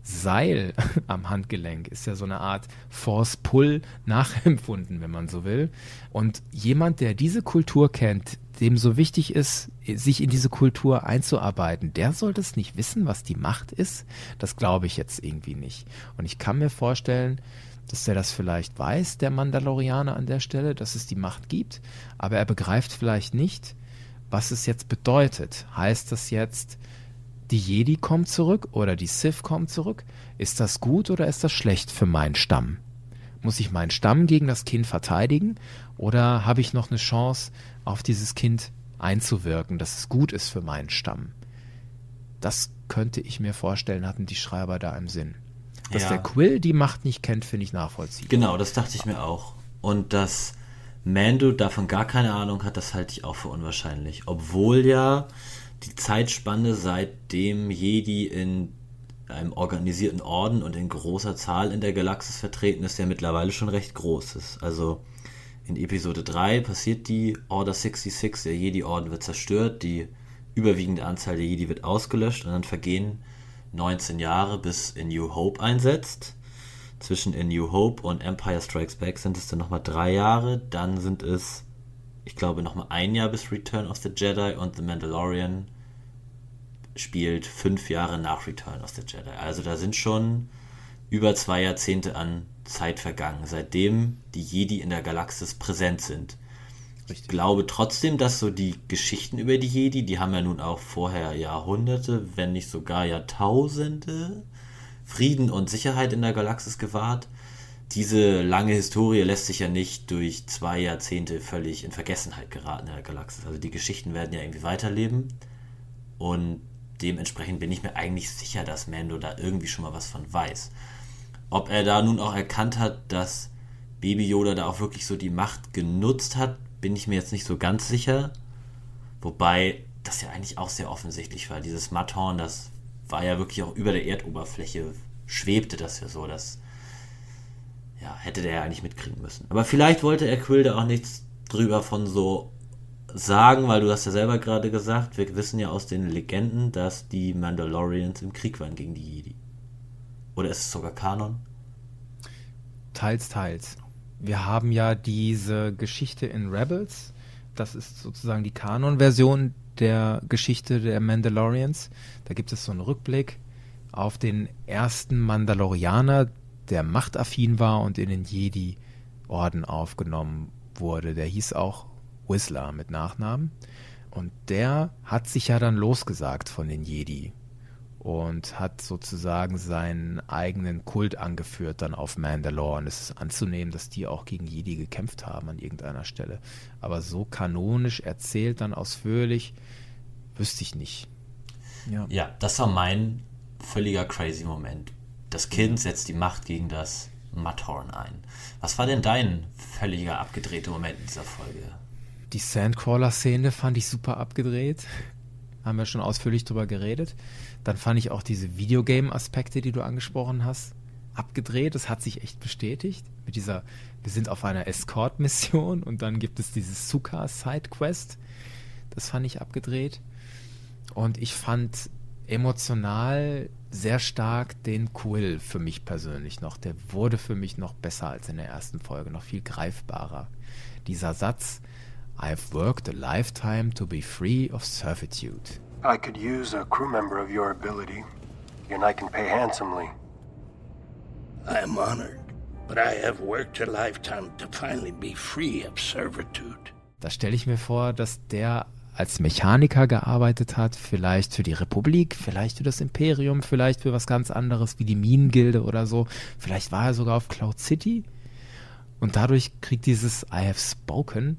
Seil am Handgelenk ist ja so eine Art Force-Pull nachempfunden, wenn man so will. Und jemand, der diese Kultur kennt, dem so wichtig ist, sich in diese Kultur einzuarbeiten, der sollte es nicht wissen, was die Macht ist. Das glaube ich jetzt irgendwie nicht. Und ich kann mir vorstellen, dass er das vielleicht weiß, der Mandalorianer an der Stelle, dass es die Macht gibt, aber er begreift vielleicht nicht, was es jetzt bedeutet. Heißt das jetzt, die Jedi kommen zurück oder die Sith kommen zurück. Ist das gut oder ist das schlecht für meinen Stamm? Muss ich meinen Stamm gegen das Kind verteidigen oder habe ich noch eine Chance, auf dieses Kind einzuwirken, dass es gut ist für meinen Stamm? Das könnte ich mir vorstellen, hatten die Schreiber da im Sinn. Dass ja. der Quill die Macht nicht kennt, finde ich nachvollziehbar. Genau, das dachte ich mir auch. Und dass Mando davon gar keine Ahnung hat, das halte ich auch für unwahrscheinlich. Obwohl ja die Zeitspanne, seitdem Jedi in einem organisierten Orden und in großer Zahl in der Galaxis vertreten ist, ja mittlerweile schon recht groß ist. Also in Episode 3 passiert die Order 66, der Jedi-Orden wird zerstört, die überwiegende Anzahl der Jedi wird ausgelöscht und dann vergehen 19 Jahre, bis in New Hope einsetzt. Zwischen In New Hope und Empire Strikes Back sind es dann nochmal drei Jahre, dann sind es ich glaube, nochmal ein Jahr bis Return of the Jedi und The Mandalorian spielt fünf Jahre nach Return of the Jedi. Also da sind schon über zwei Jahrzehnte an Zeit vergangen, seitdem die Jedi in der Galaxis präsent sind. Richtig. Ich glaube trotzdem, dass so die Geschichten über die Jedi, die haben ja nun auch vorher Jahrhunderte, wenn nicht sogar Jahrtausende Frieden und Sicherheit in der Galaxis gewahrt diese lange Historie lässt sich ja nicht durch zwei Jahrzehnte völlig in Vergessenheit geraten in der Galaxis. Also die Geschichten werden ja irgendwie weiterleben und dementsprechend bin ich mir eigentlich sicher, dass Mando da irgendwie schon mal was von weiß. Ob er da nun auch erkannt hat, dass Baby Yoda da auch wirklich so die Macht genutzt hat, bin ich mir jetzt nicht so ganz sicher. Wobei das ja eigentlich auch sehr offensichtlich war. Dieses Matthorn, das war ja wirklich auch über der Erdoberfläche, schwebte das ja so, dass ja, hätte der ja eigentlich mitkriegen müssen. Aber vielleicht wollte er Quill da auch nichts drüber von so sagen, weil du hast ja selber gerade gesagt, wir wissen ja aus den Legenden, dass die Mandalorians im Krieg waren gegen die Jedi. Oder ist es sogar Kanon? Teils, teils. Wir haben ja diese Geschichte in Rebels. Das ist sozusagen die Kanon-Version der Geschichte der Mandalorians. Da gibt es so einen Rückblick auf den ersten Mandalorianer, der machtaffin war und in den Jedi-Orden aufgenommen wurde. Der hieß auch Whistler mit Nachnamen. Und der hat sich ja dann losgesagt von den Jedi und hat sozusagen seinen eigenen Kult angeführt dann auf Mandalore. Und es ist anzunehmen, dass die auch gegen Jedi gekämpft haben an irgendeiner Stelle. Aber so kanonisch erzählt, dann ausführlich, wüsste ich nicht. Ja, ja das war mein völliger crazy Moment. Das Kind setzt die Macht gegen das Mudhorn ein. Was war denn dein völliger abgedrehter Moment in dieser Folge? Die Sandcrawler-Szene fand ich super abgedreht. Haben wir schon ausführlich drüber geredet. Dann fand ich auch diese Videogame-Aspekte, die du angesprochen hast, abgedreht. Das hat sich echt bestätigt. Mit dieser, wir sind auf einer Escort-Mission und dann gibt es dieses Suka-Side-Quest. Das fand ich abgedreht. Und ich fand emotional sehr stark den Quill für mich persönlich noch. Der wurde für mich noch besser als in der ersten Folge, noch viel greifbarer. Dieser Satz, I've worked a lifetime to be free of servitude. I could use a crew member of your ability, and I can pay handsomely. I am honored, but I have worked a lifetime to finally be free of servitude. Da stelle ich mir vor, dass der als Mechaniker gearbeitet hat, vielleicht für die Republik, vielleicht für das Imperium, vielleicht für was ganz anderes wie die Minengilde oder so. Vielleicht war er sogar auf Cloud City. Und dadurch kriegt dieses I have spoken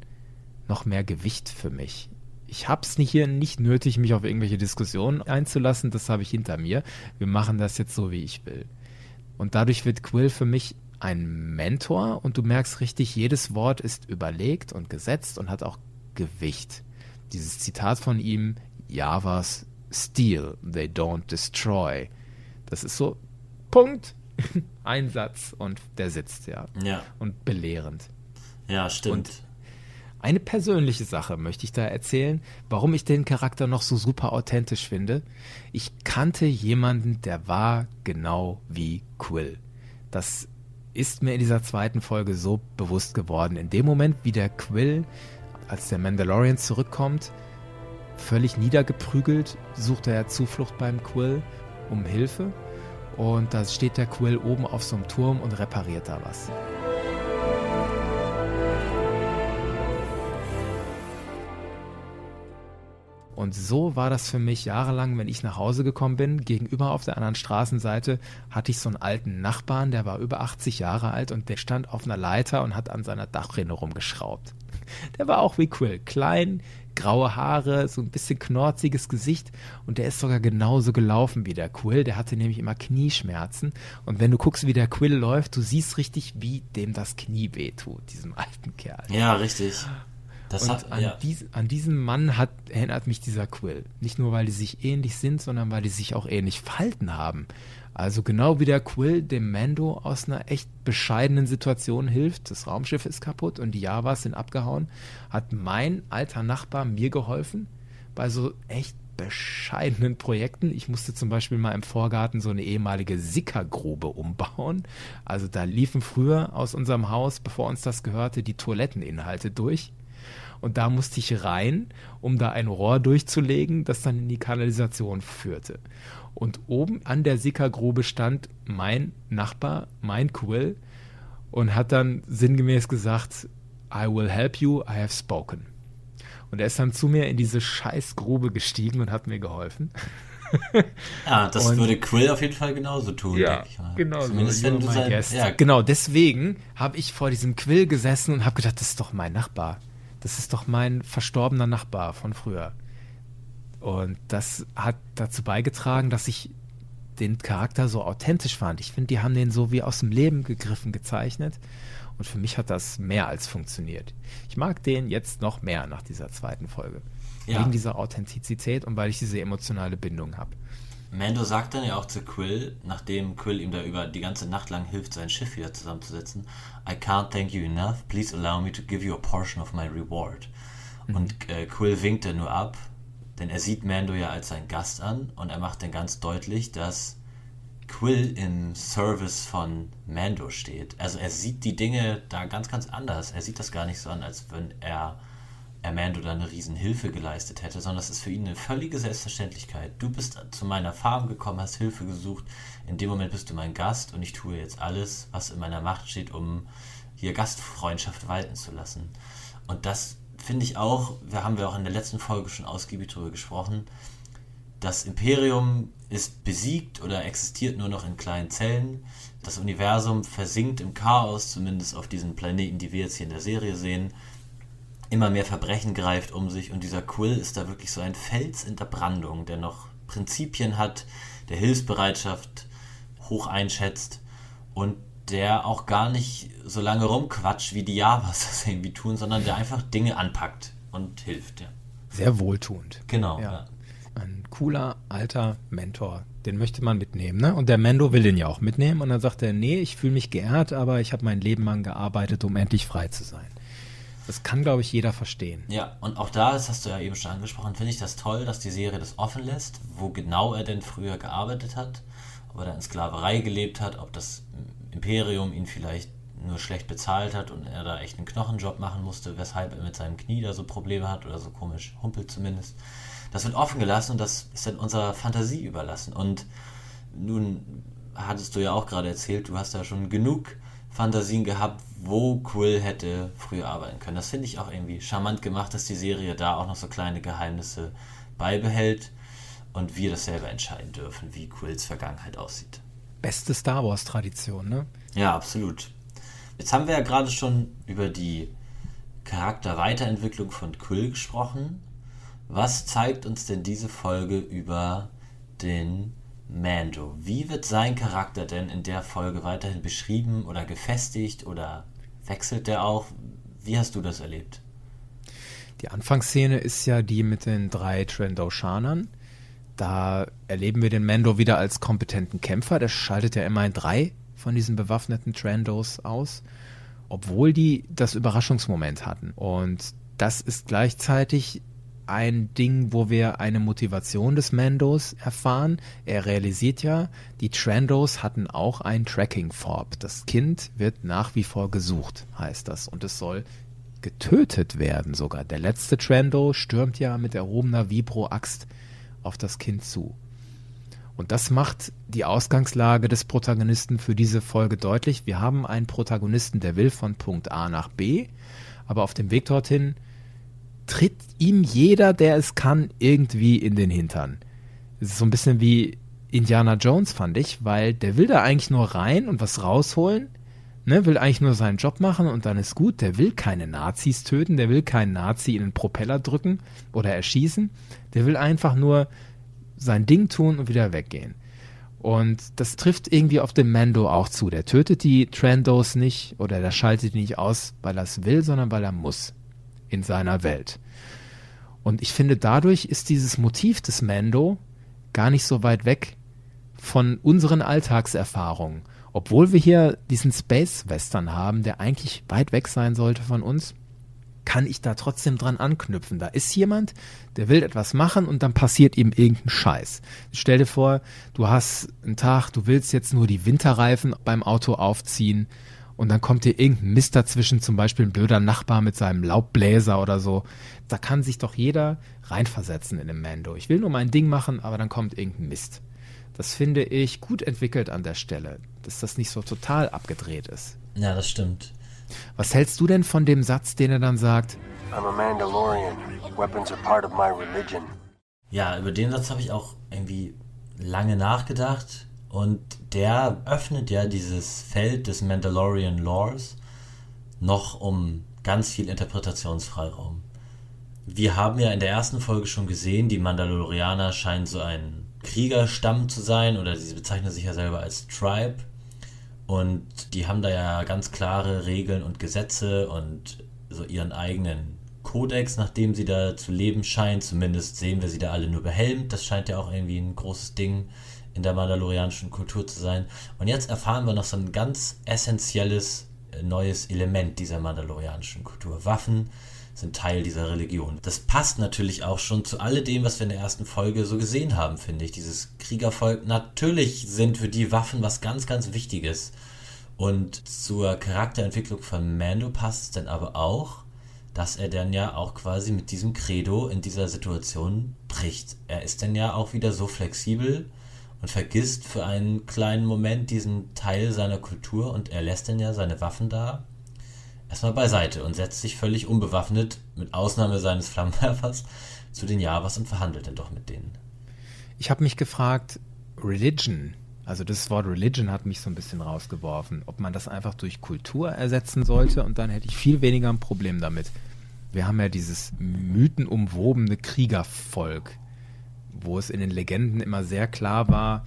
noch mehr Gewicht für mich. Ich habe es hier nicht nötig, mich auf irgendwelche Diskussionen einzulassen. Das habe ich hinter mir. Wir machen das jetzt so, wie ich will. Und dadurch wird Quill für mich ein Mentor und du merkst richtig, jedes Wort ist überlegt und gesetzt und hat auch Gewicht. Dieses Zitat von ihm, Javas steal, they don't destroy. Das ist so, Punkt, ein Satz und der sitzt ja. Ja. Und belehrend. Ja, stimmt. Und eine persönliche Sache möchte ich da erzählen, warum ich den Charakter noch so super authentisch finde. Ich kannte jemanden, der war genau wie Quill. Das ist mir in dieser zweiten Folge so bewusst geworden. In dem Moment, wie der Quill, als der Mandalorian zurückkommt, völlig niedergeprügelt, sucht er Zuflucht beim Quill um Hilfe. Und da steht der Quill oben auf so einem Turm und repariert da was. Und so war das für mich jahrelang, wenn ich nach Hause gekommen bin. Gegenüber auf der anderen Straßenseite hatte ich so einen alten Nachbarn, der war über 80 Jahre alt und der stand auf einer Leiter und hat an seiner Dachrinne rumgeschraubt. Der war auch wie Quill. Klein, graue Haare, so ein bisschen knorziges Gesicht und der ist sogar genauso gelaufen wie der Quill. Der hatte nämlich immer Knieschmerzen und wenn du guckst, wie der Quill läuft, du siehst richtig, wie dem das Knie wehtut, diesem alten Kerl. Ja, richtig. Das und hat, an, ja. dies, an, diesen Mann hat, erinnert mich dieser Quill. Nicht nur, weil die sich ähnlich sind, sondern weil die sich auch ähnlich verhalten haben. Also genau wie der Quill dem Mando aus einer echt bescheidenen Situation hilft, das Raumschiff ist kaputt und die Javas sind abgehauen, hat mein alter Nachbar mir geholfen bei so echt bescheidenen Projekten. Ich musste zum Beispiel mal im Vorgarten so eine ehemalige Sickergrube umbauen. Also da liefen früher aus unserem Haus, bevor uns das gehörte, die Toiletteninhalte durch. Und da musste ich rein, um da ein Rohr durchzulegen, das dann in die Kanalisation führte. Und oben an der Sickergrube stand mein Nachbar, mein Quill, und hat dann sinngemäß gesagt, I will help you, I have spoken. Und er ist dann zu mir in diese Scheißgrube gestiegen und hat mir geholfen. Ja, das und, würde Quill auf jeden Fall genauso tun, ja, denke ich mal. Genau, Zumindest so, wenn du sein, ja. Genau, deswegen habe ich vor diesem Quill gesessen und habe gedacht, das ist doch mein Nachbar das ist doch mein verstorbener Nachbar von früher. Und das hat dazu beigetragen, dass ich den Charakter so authentisch fand. Ich finde, die haben den so wie aus dem Leben gegriffen gezeichnet. Und für mich hat das mehr als funktioniert. Ich mag den jetzt noch mehr nach dieser zweiten Folge. Ja. Wegen dieser Authentizität und weil ich diese emotionale Bindung habe. Mando sagt dann ja auch zu Quill, nachdem Quill ihm da über die ganze Nacht lang hilft, sein Schiff wieder zusammenzusetzen, I can't thank you enough, please allow me to give you a portion of my reward. Mhm. Und äh, Quill winkt dann nur ab, denn er sieht Mando ja als seinen Gast an und er macht dann ganz deutlich, dass Quill im Service von Mando steht. Also er sieht die Dinge da ganz, ganz anders. Er sieht das gar nicht so an, als wenn er Amando da eine Riesenhilfe geleistet hätte, sondern es ist für ihn eine völlige Selbstverständlichkeit. Du bist zu meiner Farm gekommen, hast Hilfe gesucht, in dem Moment bist du mein Gast und ich tue jetzt alles, was in meiner Macht steht, um hier Gastfreundschaft walten zu lassen. Und das finde ich auch, wir haben wir auch in der letzten Folge schon ausgiebig darüber gesprochen, das Imperium ist besiegt oder existiert nur noch in kleinen Zellen. Das Universum versinkt im Chaos, zumindest auf diesen Planeten, die wir jetzt hier in der Serie sehen immer mehr Verbrechen greift um sich und dieser Quill ist da wirklich so ein Fels in der Brandung, der noch Prinzipien hat, der Hilfsbereitschaft hoch einschätzt und der auch gar nicht so lange rumquatscht, wie die Javas das irgendwie tun, sondern der einfach Dinge anpackt und hilft. Ja. Sehr wohltuend. Genau. Ja. Ja. Ein cooler alter Mentor, den möchte man mitnehmen. Ne? Und der Mendo will den ja auch mitnehmen und dann sagt er, nee, ich fühle mich geehrt, aber ich habe mein Leben lang gearbeitet, um endlich frei zu sein. Das kann, glaube ich, jeder verstehen. Ja, und auch da, das hast du ja eben schon angesprochen, finde ich das toll, dass die Serie das offen lässt, wo genau er denn früher gearbeitet hat, ob er da in Sklaverei gelebt hat, ob das Imperium ihn vielleicht nur schlecht bezahlt hat und er da echt einen Knochenjob machen musste, weshalb er mit seinem Knie da so Probleme hat oder so komisch humpelt zumindest. Das wird offen gelassen und das ist dann unserer Fantasie überlassen. Und nun hattest du ja auch gerade erzählt, du hast ja schon genug Fantasien gehabt, wo Quill hätte früher arbeiten können. Das finde ich auch irgendwie charmant gemacht, dass die Serie da auch noch so kleine Geheimnisse beibehält und wir das selber entscheiden dürfen, wie Quills Vergangenheit aussieht. Beste Star Wars-Tradition, ne? Ja, absolut. Jetzt haben wir ja gerade schon über die Charakterweiterentwicklung von Quill gesprochen. Was zeigt uns denn diese Folge über den Mando. Wie wird sein Charakter denn in der Folge weiterhin beschrieben oder gefestigt oder wechselt der auch? Wie hast du das erlebt? Die Anfangsszene ist ja die mit den drei Trendoshanern. Da erleben wir den Mando wieder als kompetenten Kämpfer. Der schaltet ja immerhin drei von diesen bewaffneten Trendos aus, obwohl die das Überraschungsmoment hatten. Und das ist gleichzeitig ein Ding, wo wir eine Motivation des Mandos erfahren. Er realisiert ja, die Trendos hatten auch ein Tracking Forb. Das Kind wird nach wie vor gesucht, heißt das. Und es soll getötet werden sogar. Der letzte Trendo stürmt ja mit erhobener Vibro-Axt auf das Kind zu. Und das macht die Ausgangslage des Protagonisten für diese Folge deutlich. Wir haben einen Protagonisten, der will von Punkt A nach B, aber auf dem Weg dorthin tritt ihm jeder, der es kann, irgendwie in den Hintern. Es ist so ein bisschen wie Indiana Jones, fand ich, weil der will da eigentlich nur rein und was rausholen, ne, will eigentlich nur seinen Job machen und dann ist gut. Der will keine Nazis töten, der will keinen Nazi in den Propeller drücken oder erschießen. Der will einfach nur sein Ding tun und wieder weggehen. Und das trifft irgendwie auf den Mando auch zu. Der tötet die Trendos nicht oder der schaltet die nicht aus, weil er es will, sondern weil er muss in seiner Welt. Und ich finde, dadurch ist dieses Motiv des Mando gar nicht so weit weg von unseren Alltagserfahrungen. Obwohl wir hier diesen Space Western haben, der eigentlich weit weg sein sollte von uns, kann ich da trotzdem dran anknüpfen. Da ist jemand, der will etwas machen und dann passiert ihm irgendein Scheiß. Stell dir vor, du hast einen Tag, du willst jetzt nur die Winterreifen beim Auto aufziehen und dann kommt dir irgendein Mist dazwischen, zum Beispiel ein blöder Nachbar mit seinem Laubbläser oder so. Da kann sich doch jeder reinversetzen in den Mando. Ich will nur mein Ding machen, aber dann kommt irgendein Mist. Das finde ich gut entwickelt an der Stelle, dass das nicht so total abgedreht ist. Ja, das stimmt. Was hältst du denn von dem Satz, den er dann sagt? I'm a Mandalorian. Weapons are part of my religion. Ja, über den Satz habe ich auch irgendwie lange nachgedacht und der öffnet ja dieses Feld des Mandalorian Lores noch um ganz viel Interpretationsfreiraum. Wir haben ja in der ersten Folge schon gesehen, die Mandalorianer scheinen so ein Kriegerstamm zu sein oder sie bezeichnen sich ja selber als Tribe. Und die haben da ja ganz klare Regeln und Gesetze und so ihren eigenen Kodex, nach dem sie da zu leben scheinen. Zumindest sehen wir sie da alle nur behelmt. Das scheint ja auch irgendwie ein großes Ding in der mandalorianischen Kultur zu sein. Und jetzt erfahren wir noch so ein ganz essentielles äh, neues Element dieser mandalorianischen Kultur. Waffen sind Teil dieser Religion. Das passt natürlich auch schon zu alledem, was wir in der ersten Folge so gesehen haben, finde ich. Dieses Kriegervolk, natürlich sind für die Waffen was ganz, ganz Wichtiges. Und zur Charakterentwicklung von Mando passt es dann aber auch, dass er dann ja auch quasi mit diesem Credo in dieser Situation bricht. Er ist dann ja auch wieder so flexibel und vergisst für einen kleinen Moment diesen Teil seiner Kultur und er lässt dann ja seine Waffen da erstmal beiseite und setzt sich völlig unbewaffnet, mit Ausnahme seines Flammenwerfers, zu den Javas und verhandelt dann doch mit denen. Ich habe mich gefragt, Religion, also das Wort Religion hat mich so ein bisschen rausgeworfen, ob man das einfach durch Kultur ersetzen sollte und dann hätte ich viel weniger ein Problem damit. Wir haben ja dieses mythenumwobene Kriegervolk, wo es in den Legenden immer sehr klar war,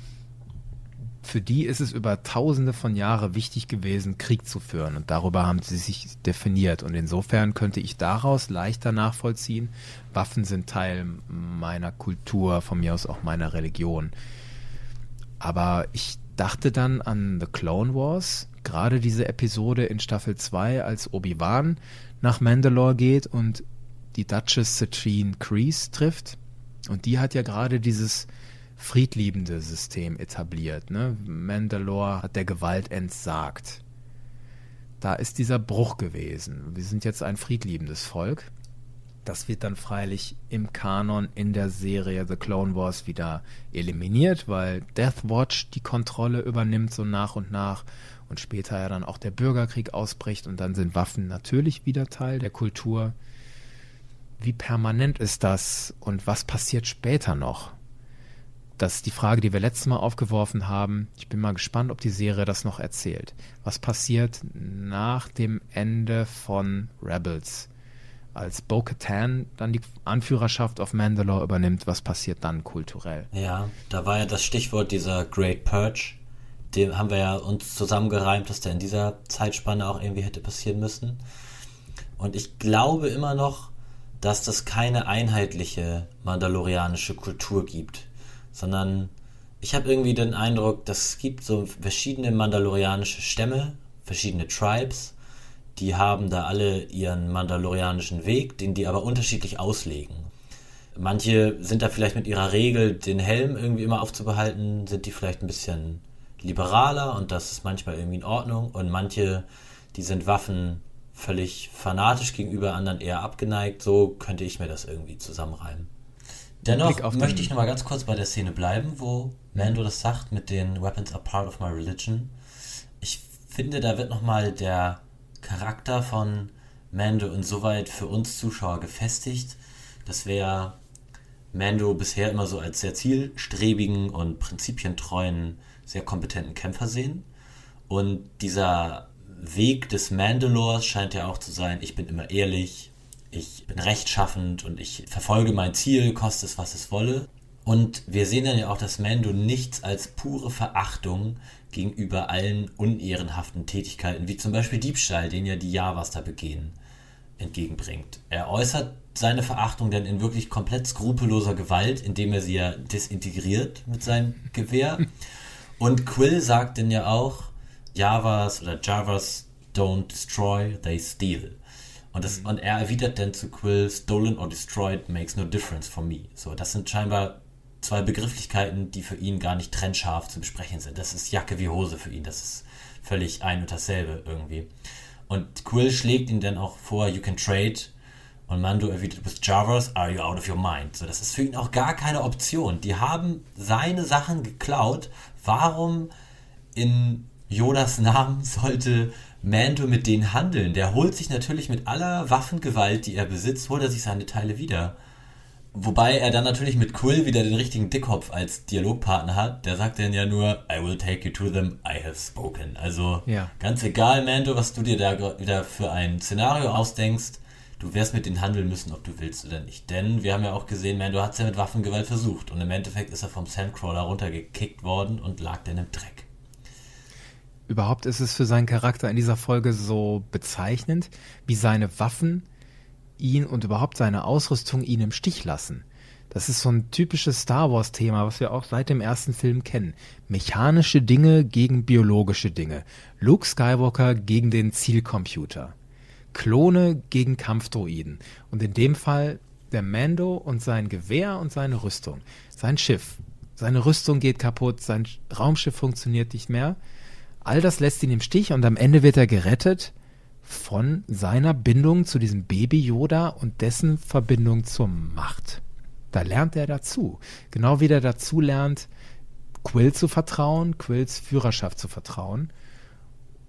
für die ist es über tausende von Jahren wichtig gewesen, Krieg zu führen. Und darüber haben sie sich definiert. Und insofern könnte ich daraus leichter nachvollziehen, Waffen sind Teil meiner Kultur, von mir aus auch meiner Religion. Aber ich dachte dann an The Clone Wars, gerade diese Episode in Staffel 2, als Obi-Wan nach Mandalore geht und die Duchess Citrine Kreese trifft. Und die hat ja gerade dieses friedliebende System etabliert. Ne? Mandalore hat der Gewalt entsagt. Da ist dieser Bruch gewesen. Wir sind jetzt ein friedliebendes Volk. Das wird dann freilich im Kanon in der Serie The Clone Wars wieder eliminiert, weil Death Watch die Kontrolle übernimmt so nach und nach und später ja dann auch der Bürgerkrieg ausbricht und dann sind Waffen natürlich wieder Teil der Kultur. Wie permanent ist das und was passiert später noch? Das ist die Frage, die wir letztes Mal aufgeworfen haben. Ich bin mal gespannt, ob die Serie das noch erzählt. Was passiert nach dem Ende von Rebels? als Bo-Katan dann die Anführerschaft auf Mandalore übernimmt, was passiert dann kulturell? Ja, da war ja das Stichwort dieser Great Purge. Dem haben wir ja uns zusammengereimt, dass der in dieser Zeitspanne auch irgendwie hätte passieren müssen. Und ich glaube immer noch, dass das keine einheitliche mandalorianische Kultur gibt, sondern ich habe irgendwie den Eindruck, dass es gibt so verschiedene mandalorianische Stämme, verschiedene Tribes die haben da alle ihren mandalorianischen Weg, den die aber unterschiedlich auslegen. Manche sind da vielleicht mit ihrer Regel, den Helm irgendwie immer aufzubehalten, sind die vielleicht ein bisschen liberaler und das ist manchmal irgendwie in Ordnung. Und manche, die sind Waffen völlig fanatisch gegenüber anderen eher abgeneigt. So könnte ich mir das irgendwie zusammenreimen. Dennoch möchte ich nochmal ganz kurz bei der Szene bleiben, wo Mando das sagt mit den Weapons are part of my religion. Ich finde, da wird nochmal der Charakter von Mando insoweit für uns Zuschauer gefestigt, dass wir Mando bisher immer so als sehr zielstrebigen und prinzipientreuen, sehr kompetenten Kämpfer sehen. Und dieser Weg des Mandalors scheint ja auch zu sein, ich bin immer ehrlich, ich bin rechtschaffend und ich verfolge mein Ziel, koste es, was es wolle. Und wir sehen dann ja auch, dass Mando nichts als pure Verachtung gegenüber allen unehrenhaften Tätigkeiten, wie zum Beispiel Diebstahl, den ja die Javas da begehen, entgegenbringt. Er äußert seine Verachtung dann in wirklich komplett skrupelloser Gewalt, indem er sie ja desintegriert mit seinem Gewehr. Und Quill sagt dann ja auch, Javas oder Javas don't destroy, they steal. Und, das, und er erwidert dann zu Quill, stolen or destroyed makes no difference for me. So, das sind scheinbar zwei Begrifflichkeiten, die für ihn gar nicht trennscharf zu besprechen sind. Das ist Jacke wie Hose für ihn. Das ist völlig ein und dasselbe irgendwie. Und Quill schlägt ihn dann auch vor, you can trade. Und Mando erwidert, with Javas are you out of your mind? So, das ist für ihn auch gar keine Option. Die haben seine Sachen geklaut. Warum in Yodas Namen sollte Mando mit denen handeln? Der holt sich natürlich mit aller Waffengewalt, die er besitzt, holt er sich seine Teile wieder. Wobei er dann natürlich mit Quill wieder den richtigen Dickkopf als Dialogpartner hat. Der sagt dann ja nur, I will take you to them, I have spoken. Also ja. ganz egal, Mando, was du dir da wieder für ein Szenario ausdenkst, du wirst mit denen handeln müssen, ob du willst oder nicht. Denn wir haben ja auch gesehen, Mando hat es ja mit Waffengewalt versucht. Und im Endeffekt ist er vom Sandcrawler runtergekickt worden und lag dann im Dreck. Überhaupt ist es für seinen Charakter in dieser Folge so bezeichnend, wie seine Waffen ihn und überhaupt seine Ausrüstung ihn im Stich lassen. Das ist so ein typisches Star Wars-Thema, was wir auch seit dem ersten Film kennen. Mechanische Dinge gegen biologische Dinge. Luke Skywalker gegen den Zielcomputer. Klone gegen Kampfdroiden. Und in dem Fall der Mando und sein Gewehr und seine Rüstung. Sein Schiff. Seine Rüstung geht kaputt, sein Raumschiff funktioniert nicht mehr. All das lässt ihn im Stich und am Ende wird er gerettet von seiner Bindung zu diesem Baby Yoda und dessen Verbindung zur Macht. Da lernt er dazu. Genau wie er dazu lernt, Quill zu vertrauen, Quills Führerschaft zu vertrauen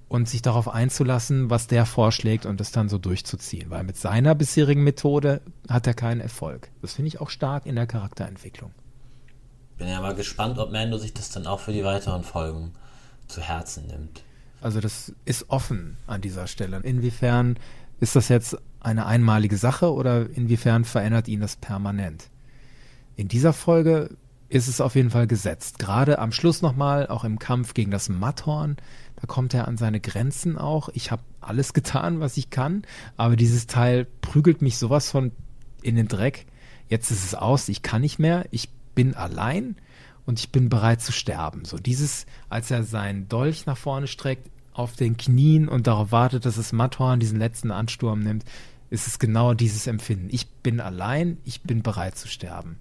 und sich darauf einzulassen, was der vorschlägt und es dann so durchzuziehen. Weil mit seiner bisherigen Methode hat er keinen Erfolg. Das finde ich auch stark in der Charakterentwicklung. Bin ja mal gespannt, ob Mando sich das dann auch für die weiteren Folgen zu Herzen nimmt. Also das ist offen an dieser Stelle. Inwiefern ist das jetzt eine einmalige Sache oder inwiefern verändert ihn das permanent? In dieser Folge ist es auf jeden Fall gesetzt. Gerade am Schluss nochmal, auch im Kampf gegen das Matthorn, da kommt er an seine Grenzen auch. Ich habe alles getan, was ich kann, aber dieses Teil prügelt mich sowas von in den Dreck. Jetzt ist es aus, ich kann nicht mehr, ich bin allein und ich bin bereit zu sterben. So dieses, als er seinen Dolch nach vorne streckt, auf den Knien und darauf wartet, dass es Matthorn diesen letzten Ansturm nimmt, ist es genau dieses Empfinden. Ich bin allein, ich bin bereit zu sterben.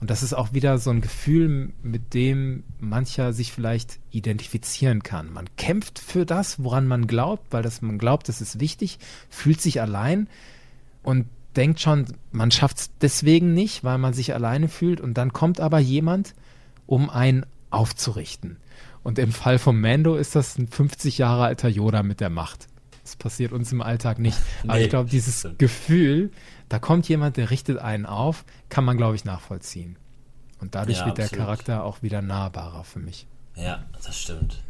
Und das ist auch wieder so ein Gefühl, mit dem mancher sich vielleicht identifizieren kann. Man kämpft für das, woran man glaubt, weil das man glaubt, das ist wichtig, fühlt sich allein und denkt schon, man schafft es deswegen nicht, weil man sich alleine fühlt. Und dann kommt aber jemand, um einen aufzurichten. Und im Fall von Mando ist das ein 50 Jahre alter Yoda mit der Macht. Das passiert uns im Alltag nicht. Aber nee, ich glaube, dieses Gefühl, da kommt jemand, der richtet einen auf, kann man, glaube ich, nachvollziehen. Und dadurch ja, wird absolut. der Charakter auch wieder nahbarer für mich. Ja, das stimmt.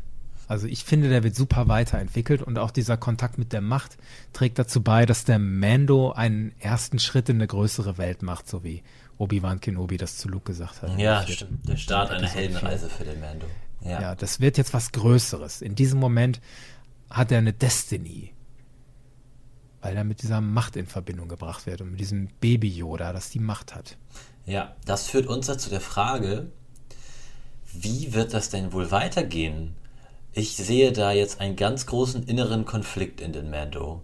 Also ich finde, der wird super weiterentwickelt und auch dieser Kontakt mit der Macht trägt dazu bei, dass der Mando einen ersten Schritt in eine größere Welt macht, so wie Obi-Wan Kenobi das zu Luke gesagt hat. Ja, stimmt. Der Start einer Heldenreise für den Mando. Ja. ja, das wird jetzt was Größeres. In diesem Moment hat er eine Destiny weil er mit dieser Macht in Verbindung gebracht wird und mit diesem Baby Yoda, das die Macht hat. Ja, das führt uns zu der Frage, wie wird das denn wohl weitergehen? Ich sehe da jetzt einen ganz großen inneren Konflikt in den Mando.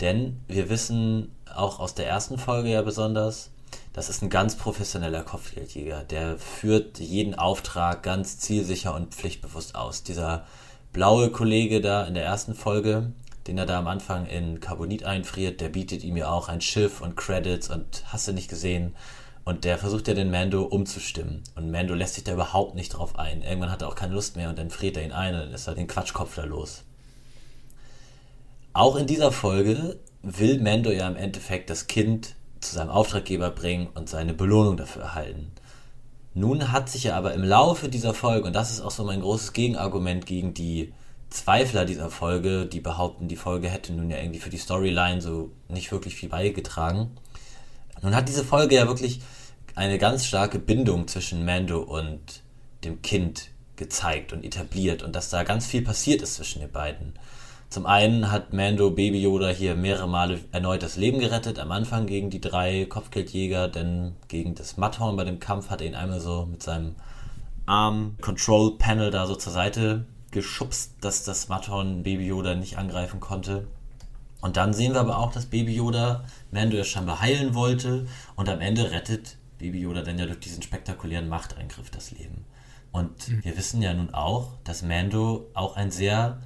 Denn wir wissen auch aus der ersten Folge ja besonders, das ist ein ganz professioneller Kopfgeldjäger. Der führt jeden Auftrag ganz zielsicher und pflichtbewusst aus. Dieser blaue Kollege da in der ersten Folge, den er da am Anfang in Carbonit einfriert, der bietet ihm ja auch ein Schiff und Credits und hast du nicht gesehen. Und der versucht ja den Mando umzustimmen. Und Mando lässt sich da überhaupt nicht drauf ein. Irgendwann hat er auch keine Lust mehr und dann friert er ihn ein und dann ist er den Quatschkopf da los. Auch in dieser Folge will Mando ja im Endeffekt das Kind zu seinem Auftraggeber bringen und seine Belohnung dafür erhalten. Nun hat sich ja aber im Laufe dieser Folge, und das ist auch so mein großes Gegenargument gegen die Zweifler dieser Folge, die behaupten, die Folge hätte nun ja irgendwie für die Storyline so nicht wirklich viel beigetragen. Nun hat diese Folge ja wirklich eine ganz starke Bindung zwischen Mando und dem Kind gezeigt und etabliert und dass da ganz viel passiert ist zwischen den beiden. Zum einen hat Mando Baby Yoda hier mehrere Male erneut das Leben gerettet, am Anfang gegen die drei Kopfgeldjäger, denn gegen das Matthorn bei dem Kampf hat er ihn einmal so mit seinem Arm Control Panel da so zur Seite geschubst, dass das Matterhorn Baby Yoda nicht angreifen konnte. Und dann sehen wir aber auch, dass Baby Yoda Mando ja scheinbar heilen wollte und am Ende rettet Baby Yoda dann ja durch diesen spektakulären Machteingriff das Leben. Und mhm. wir wissen ja nun auch, dass Mando auch ein sehr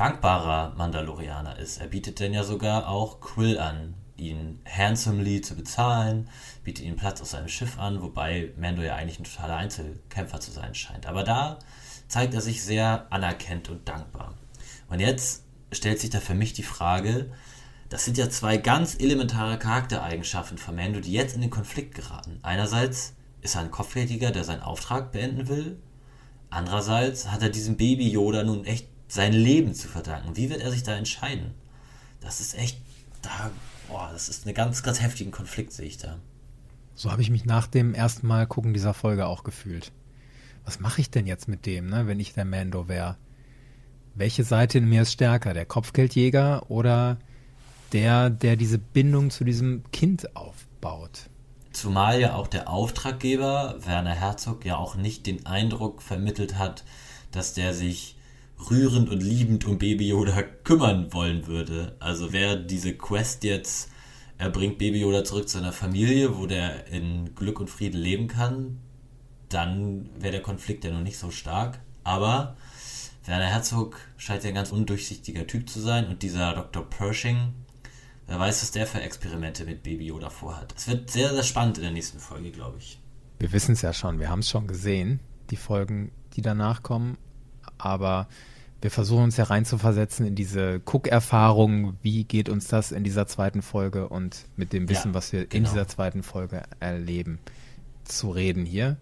dankbarer Mandalorianer ist. Er bietet dann ja sogar auch Quill an, ihn handsomely zu bezahlen, bietet ihm Platz auf seinem Schiff an, wobei Mando ja eigentlich ein totaler Einzelkämpfer zu sein scheint. Aber da zeigt er sich sehr anerkennt und dankbar. Und jetzt stellt sich da für mich die Frage, das sind ja zwei ganz elementare Charaktereigenschaften von Mando, die jetzt in den Konflikt geraten. Einerseits ist er ein Kopfgeldjäger, der seinen Auftrag beenden will. Andererseits hat er diesem Baby Yoda nun echt sein Leben zu verdanken. Wie wird er sich da entscheiden? Das ist echt, da, boah, das ist eine ganz, ganz heftigen Konflikt, sehe ich da. So habe ich mich nach dem ersten Mal gucken dieser Folge auch gefühlt was mache ich denn jetzt mit dem, ne, wenn ich der Mando wäre? Welche Seite in mir ist stärker, der Kopfgeldjäger oder der, der diese Bindung zu diesem Kind aufbaut? Zumal ja auch der Auftraggeber, Werner Herzog, ja auch nicht den Eindruck vermittelt hat, dass der sich rührend und liebend um Baby Yoda kümmern wollen würde. Also wer diese Quest jetzt, er bringt Baby Yoda zurück zu seiner Familie, wo der in Glück und Frieden leben kann, dann wäre der Konflikt ja noch nicht so stark. Aber Werner Herzog scheint ja ein ganz undurchsichtiger Typ zu sein und dieser Dr. Pershing, wer weiß, was der für Experimente mit Baby Yoda vorhat. Es wird sehr, sehr spannend in der nächsten Folge, glaube ich. Wir wissen es ja schon, wir haben es schon gesehen, die Folgen, die danach kommen, aber wir versuchen uns ja reinzuversetzen in diese Cook-Erfahrung, wie geht uns das in dieser zweiten Folge und mit dem Wissen, ja, was wir genau. in dieser zweiten Folge erleben, zu reden hier.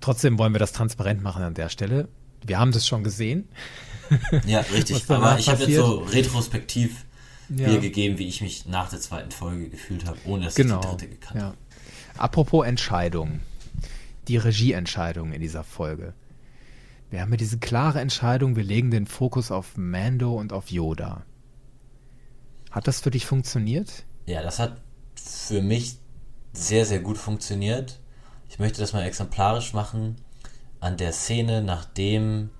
Trotzdem wollen wir das transparent machen an der Stelle. Wir haben das schon gesehen. Ja, richtig. Aber ich habe jetzt so retrospektiv ja. wiedergegeben, wie ich mich nach der zweiten Folge gefühlt habe, ohne dass genau. ich die dritte gekannt ja. habe. Apropos Entscheidungen. Die Regieentscheidungen in dieser Folge. Wir haben ja diese klare Entscheidung, wir legen den Fokus auf Mando und auf Yoda. Hat das für dich funktioniert? Ja, das hat für mich sehr, sehr gut funktioniert. Ich möchte das mal exemplarisch machen an der Szene, nachdem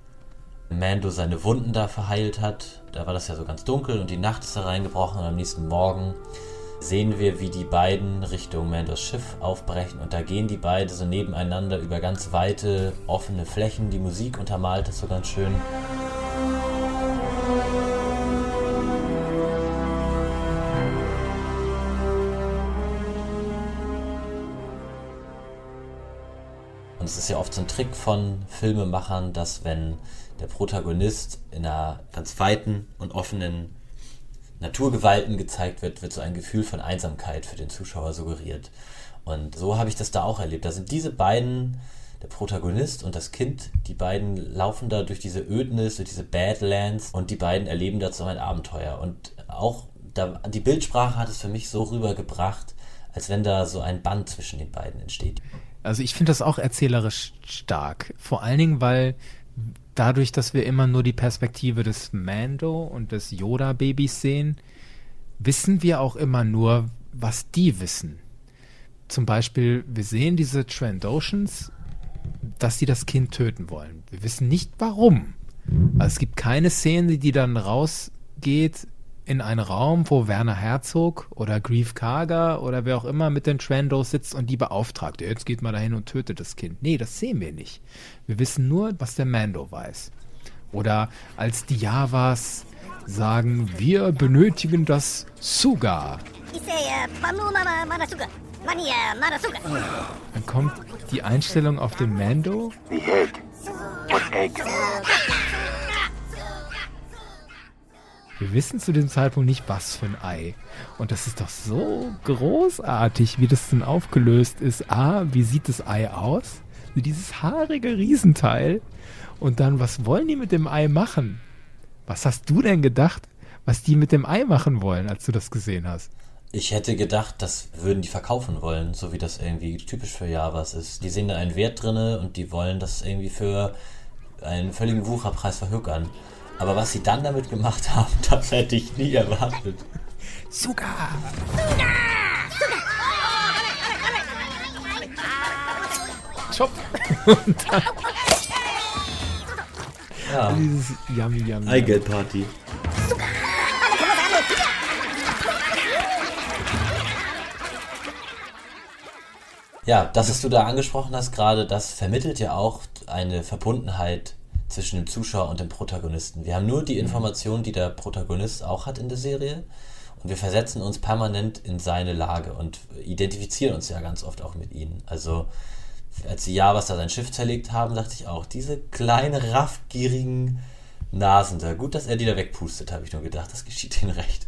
Mando seine Wunden da verheilt hat. Da war das ja so ganz dunkel und die Nacht ist da reingebrochen und am nächsten Morgen sehen wir, wie die beiden Richtung Mandos Schiff aufbrechen und da gehen die beiden so nebeneinander über ganz weite, offene Flächen. Die Musik untermalt das so ganz schön. Und es ist ja oft so ein Trick von Filmemachern, dass wenn der Protagonist in einer ganz weiten und offenen Naturgewalten gezeigt wird, wird so ein Gefühl von Einsamkeit für den Zuschauer suggeriert. Und so habe ich das da auch erlebt. Da sind diese beiden, der Protagonist und das Kind, die beiden laufen da durch diese Ödnis, durch diese Badlands und die beiden erleben dazu ein Abenteuer. Und auch da, die Bildsprache hat es für mich so rübergebracht, als wenn da so ein Band zwischen den beiden entsteht. Also ich finde das auch erzählerisch stark. Vor allen Dingen, weil dadurch, dass wir immer nur die Perspektive des Mando und des Yoda-Babys sehen, wissen wir auch immer nur, was die wissen. Zum Beispiel, wir sehen diese Trandoshans, dass sie das Kind töten wollen. Wir wissen nicht warum. Also es gibt keine Szene, die dann rausgeht in einen Raum, wo Werner Herzog oder Grief Karger oder wer auch immer mit den Trandos sitzt und die beauftragt. Jetzt geht mal dahin und tötet das Kind. Nee, das sehen wir nicht. Wir wissen nur, was der Mando weiß. Oder als die Javas sagen, wir benötigen das Suga. Dann kommt die Einstellung auf den Mando. The head. What egg? Wir wissen zu dem Zeitpunkt nicht, was für ein Ei. Und das ist doch so großartig, wie das denn aufgelöst ist. A, wie sieht das Ei aus? Dieses haarige Riesenteil. Und dann, was wollen die mit dem Ei machen? Was hast du denn gedacht, was die mit dem Ei machen wollen, als du das gesehen hast? Ich hätte gedacht, das würden die verkaufen wollen, so wie das irgendwie typisch für Javas ist. Die sehen da einen Wert drinne und die wollen das irgendwie für einen völligen Wucherpreis verhökern. Aber was sie dann damit gemacht haben, das hätte ich nie erwartet. Suga! Chop! Und dann ja. Dieses Yummy Yummy. Eigelb Party. Ja, das, was du da angesprochen hast gerade, das vermittelt ja auch eine Verbundenheit zwischen dem Zuschauer und dem Protagonisten. Wir haben nur die mhm. Informationen, die der Protagonist auch hat in der Serie und wir versetzen uns permanent in seine Lage und identifizieren uns ja ganz oft auch mit ihnen. Also als die Javas da sein Schiff zerlegt haben, dachte ich auch, diese kleinen, raffgierigen Nasen da. Gut, dass er die da wegpustet, habe ich nur gedacht. Das geschieht ihnen recht.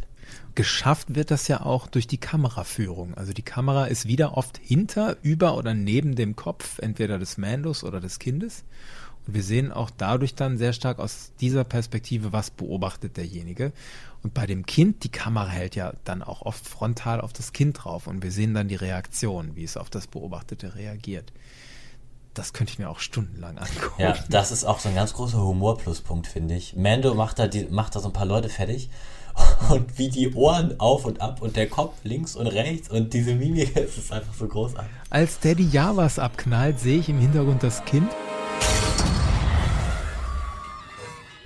Geschafft wird das ja auch durch die Kameraführung. Also die Kamera ist wieder oft hinter, über oder neben dem Kopf, entweder des Mandos oder des Kindes. Und wir sehen auch dadurch dann sehr stark aus dieser Perspektive, was beobachtet derjenige. Und bei dem Kind, die Kamera hält ja dann auch oft frontal auf das Kind drauf und wir sehen dann die Reaktion, wie es auf das Beobachtete reagiert. Das könnte ich mir auch stundenlang angucken. Ja, das ist auch so ein ganz großer Humorpluspunkt, finde ich. Mando macht da, die, macht da so ein paar Leute fertig und wie die Ohren auf und ab und der Kopf links und rechts und diese Mimik, es ist einfach so großartig. Als Daddy Javas abknallt, sehe ich im Hintergrund das Kind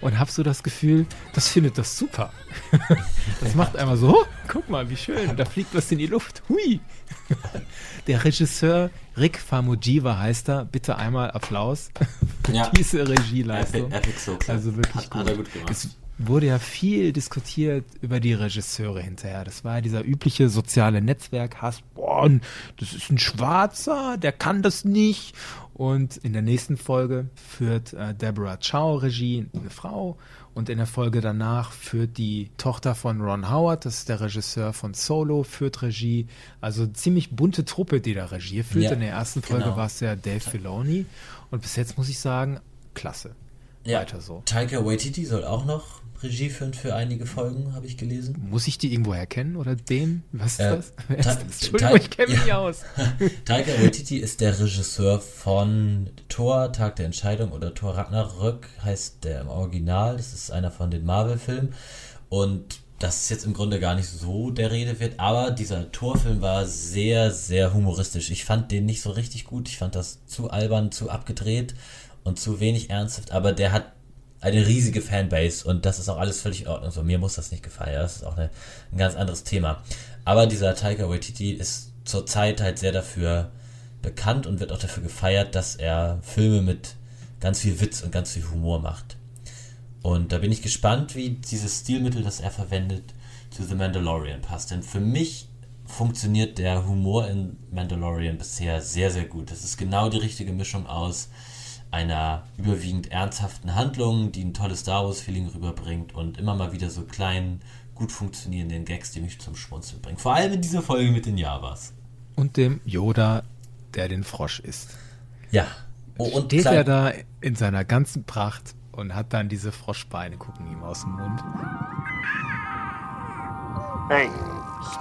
und hab so das Gefühl, das findet das super. das macht einmal so, guck, mal, wie schön, da fliegt was in die Luft. Hui. Der Regisseur Rick Famujiva heißt er. Bitte einmal Applaus für Ja. diese Regieleistung. Epic, Epic so klar. Also wirklich hat, gut. Hat er gut gemacht. Es wurde ja viel diskutiert über die Regisseure hinterher. Das war ja dieser übliche soziale Netzwerk-Hass. Boah, das ist ein Schwarzer, der kann das nicht. Und in der nächsten Folge führt äh, Deborah Chow Regie, eine Frau. Und in der Folge danach führt die Tochter von Ron Howard, das ist der Regisseur von Solo, führt Regie. Also ziemlich bunte Truppe, die da Regie führt. Ja, in der ersten Folge genau. war es ja Dave Filoni. Und bis jetzt muss ich sagen, klasse. Ja, weiter so. Taika Waititi soll auch noch Regie führen für einige Folgen, habe ich gelesen. Muss ich die irgendwo erkennen oder den? Was ist Äh, das? Ist Ta- das? Entschuldigung, Ta- ich kenne mich nicht ja. aus. Taika Waititi ist der Regisseur von Thor, Tag der Entscheidung oder Thor Ragnarök heißt der im Original. Das ist einer von den Marvel-Filmen. Und das ist jetzt im Grunde gar nicht so der Rede wird, aber dieser Thor-Film war sehr, sehr humoristisch. Ich fand den nicht so richtig gut. Ich fand das zu albern, zu abgedreht und zu wenig ernsthaft, aber der hat eine riesige Fanbase und das ist auch alles völlig in Ordnung. So, mir muss das nicht gefallen. ja, Das ist auch eine, ein ganz anderes Thema. Aber dieser Taika Waititi ist zurzeit halt sehr dafür bekannt und wird auch dafür gefeiert, dass er Filme mit ganz viel Witz und ganz viel Humor macht. Und da bin ich gespannt, wie dieses Stilmittel, das er verwendet, zu The Mandalorian passt. Denn für mich funktioniert der Humor in Mandalorian bisher sehr, sehr gut. Das ist genau die richtige Mischung aus einer überwiegend ernsthaften Handlung, die ein tolles Star Wars-Feeling rüberbringt und immer mal wieder so kleinen, gut funktionierenden Gags, die mich zum Schmunzeln bringen. Vor allem in dieser Folge mit den Javas. Und dem Yoda, der den Frosch isst. Ja. Oh, und Steht klein- er da in seiner ganzen Pracht und hat dann diese Froschbeine, gucken ihm aus dem Mund. Hey,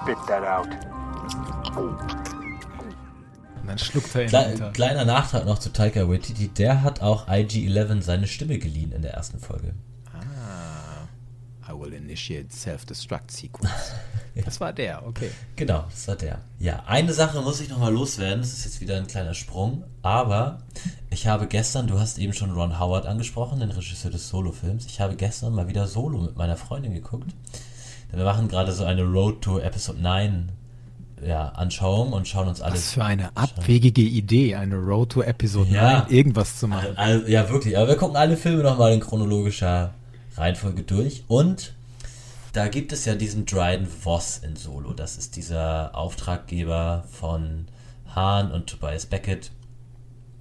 spit that out. Und dann schluckt er ihn Kle runter. kleiner Nachtrag noch zu Taika Waititi, der hat auch IG-11 seine Stimme geliehen in der ersten Folge. I will initiate self-destruct sequence. Das war der, okay. Genau, das war der. Ja, eine Sache muss ich nochmal loswerden, das ist jetzt wieder ein kleiner Sprung, aber ich habe gestern, du hast eben schon Ron Howard angesprochen, den Regisseur des Solo-Films, ich habe gestern mal wieder Solo mit meiner Freundin geguckt. Denn wir machen gerade so eine Road to Episode 9 ja, Anschauung und schauen uns Was alles für eine abwegige Idee, eine Road to Episode Ja. 9, irgendwas zu machen. Also, ja, wirklich. Aber wir gucken alle Filme nochmal in chronologischer Reihenfolge durch. Und da gibt es ja diesen Dryden Voss in Solo. Das ist dieser Auftraggeber von Hahn und Tobias Beckett.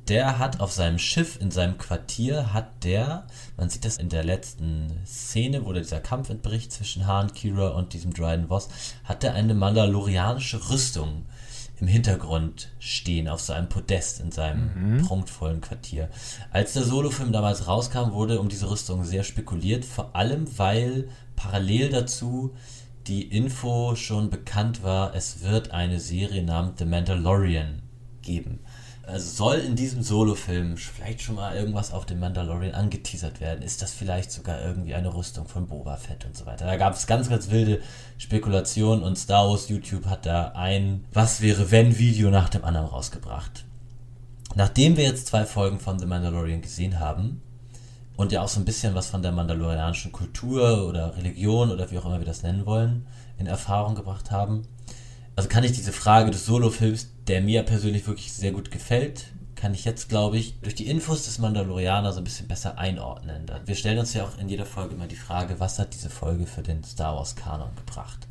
Der hat auf seinem Schiff, in seinem Quartier, hat der, man sieht das in der letzten Szene, wo dieser Kampf entbricht zwischen Hahn, Kira und diesem Dryden Voss, hat er eine mandalorianische Rüstung im Hintergrund stehen, auf so einem Podest in seinem prunkvollen Quartier. Als der Solofilm damals rauskam, wurde um diese Rüstung sehr spekuliert, vor allem weil parallel dazu die Info schon bekannt war, es wird eine Serie namens The Mandalorian geben. Also soll in diesem Solofilm vielleicht schon mal irgendwas auf den Mandalorian angeteasert werden? Ist das vielleicht sogar irgendwie eine Rüstung von Boba Fett und so weiter? Da gab es ganz, ganz wilde Spekulationen und Star Wars YouTube hat da ein Was wäre wenn Video nach dem anderen rausgebracht. Nachdem wir jetzt zwei Folgen von The Mandalorian gesehen haben und ja auch so ein bisschen was von der mandalorianischen Kultur oder Religion oder wie auch immer wir das nennen wollen, in Erfahrung gebracht haben, also kann ich diese Frage des Solo-Films, der mir persönlich wirklich sehr gut gefällt, kann ich jetzt, glaube ich, durch die Infos des Mandalorianer so ein bisschen besser einordnen. Wir stellen uns ja auch in jeder Folge immer die Frage, was hat diese Folge für den Star Wars-Kanon gebracht?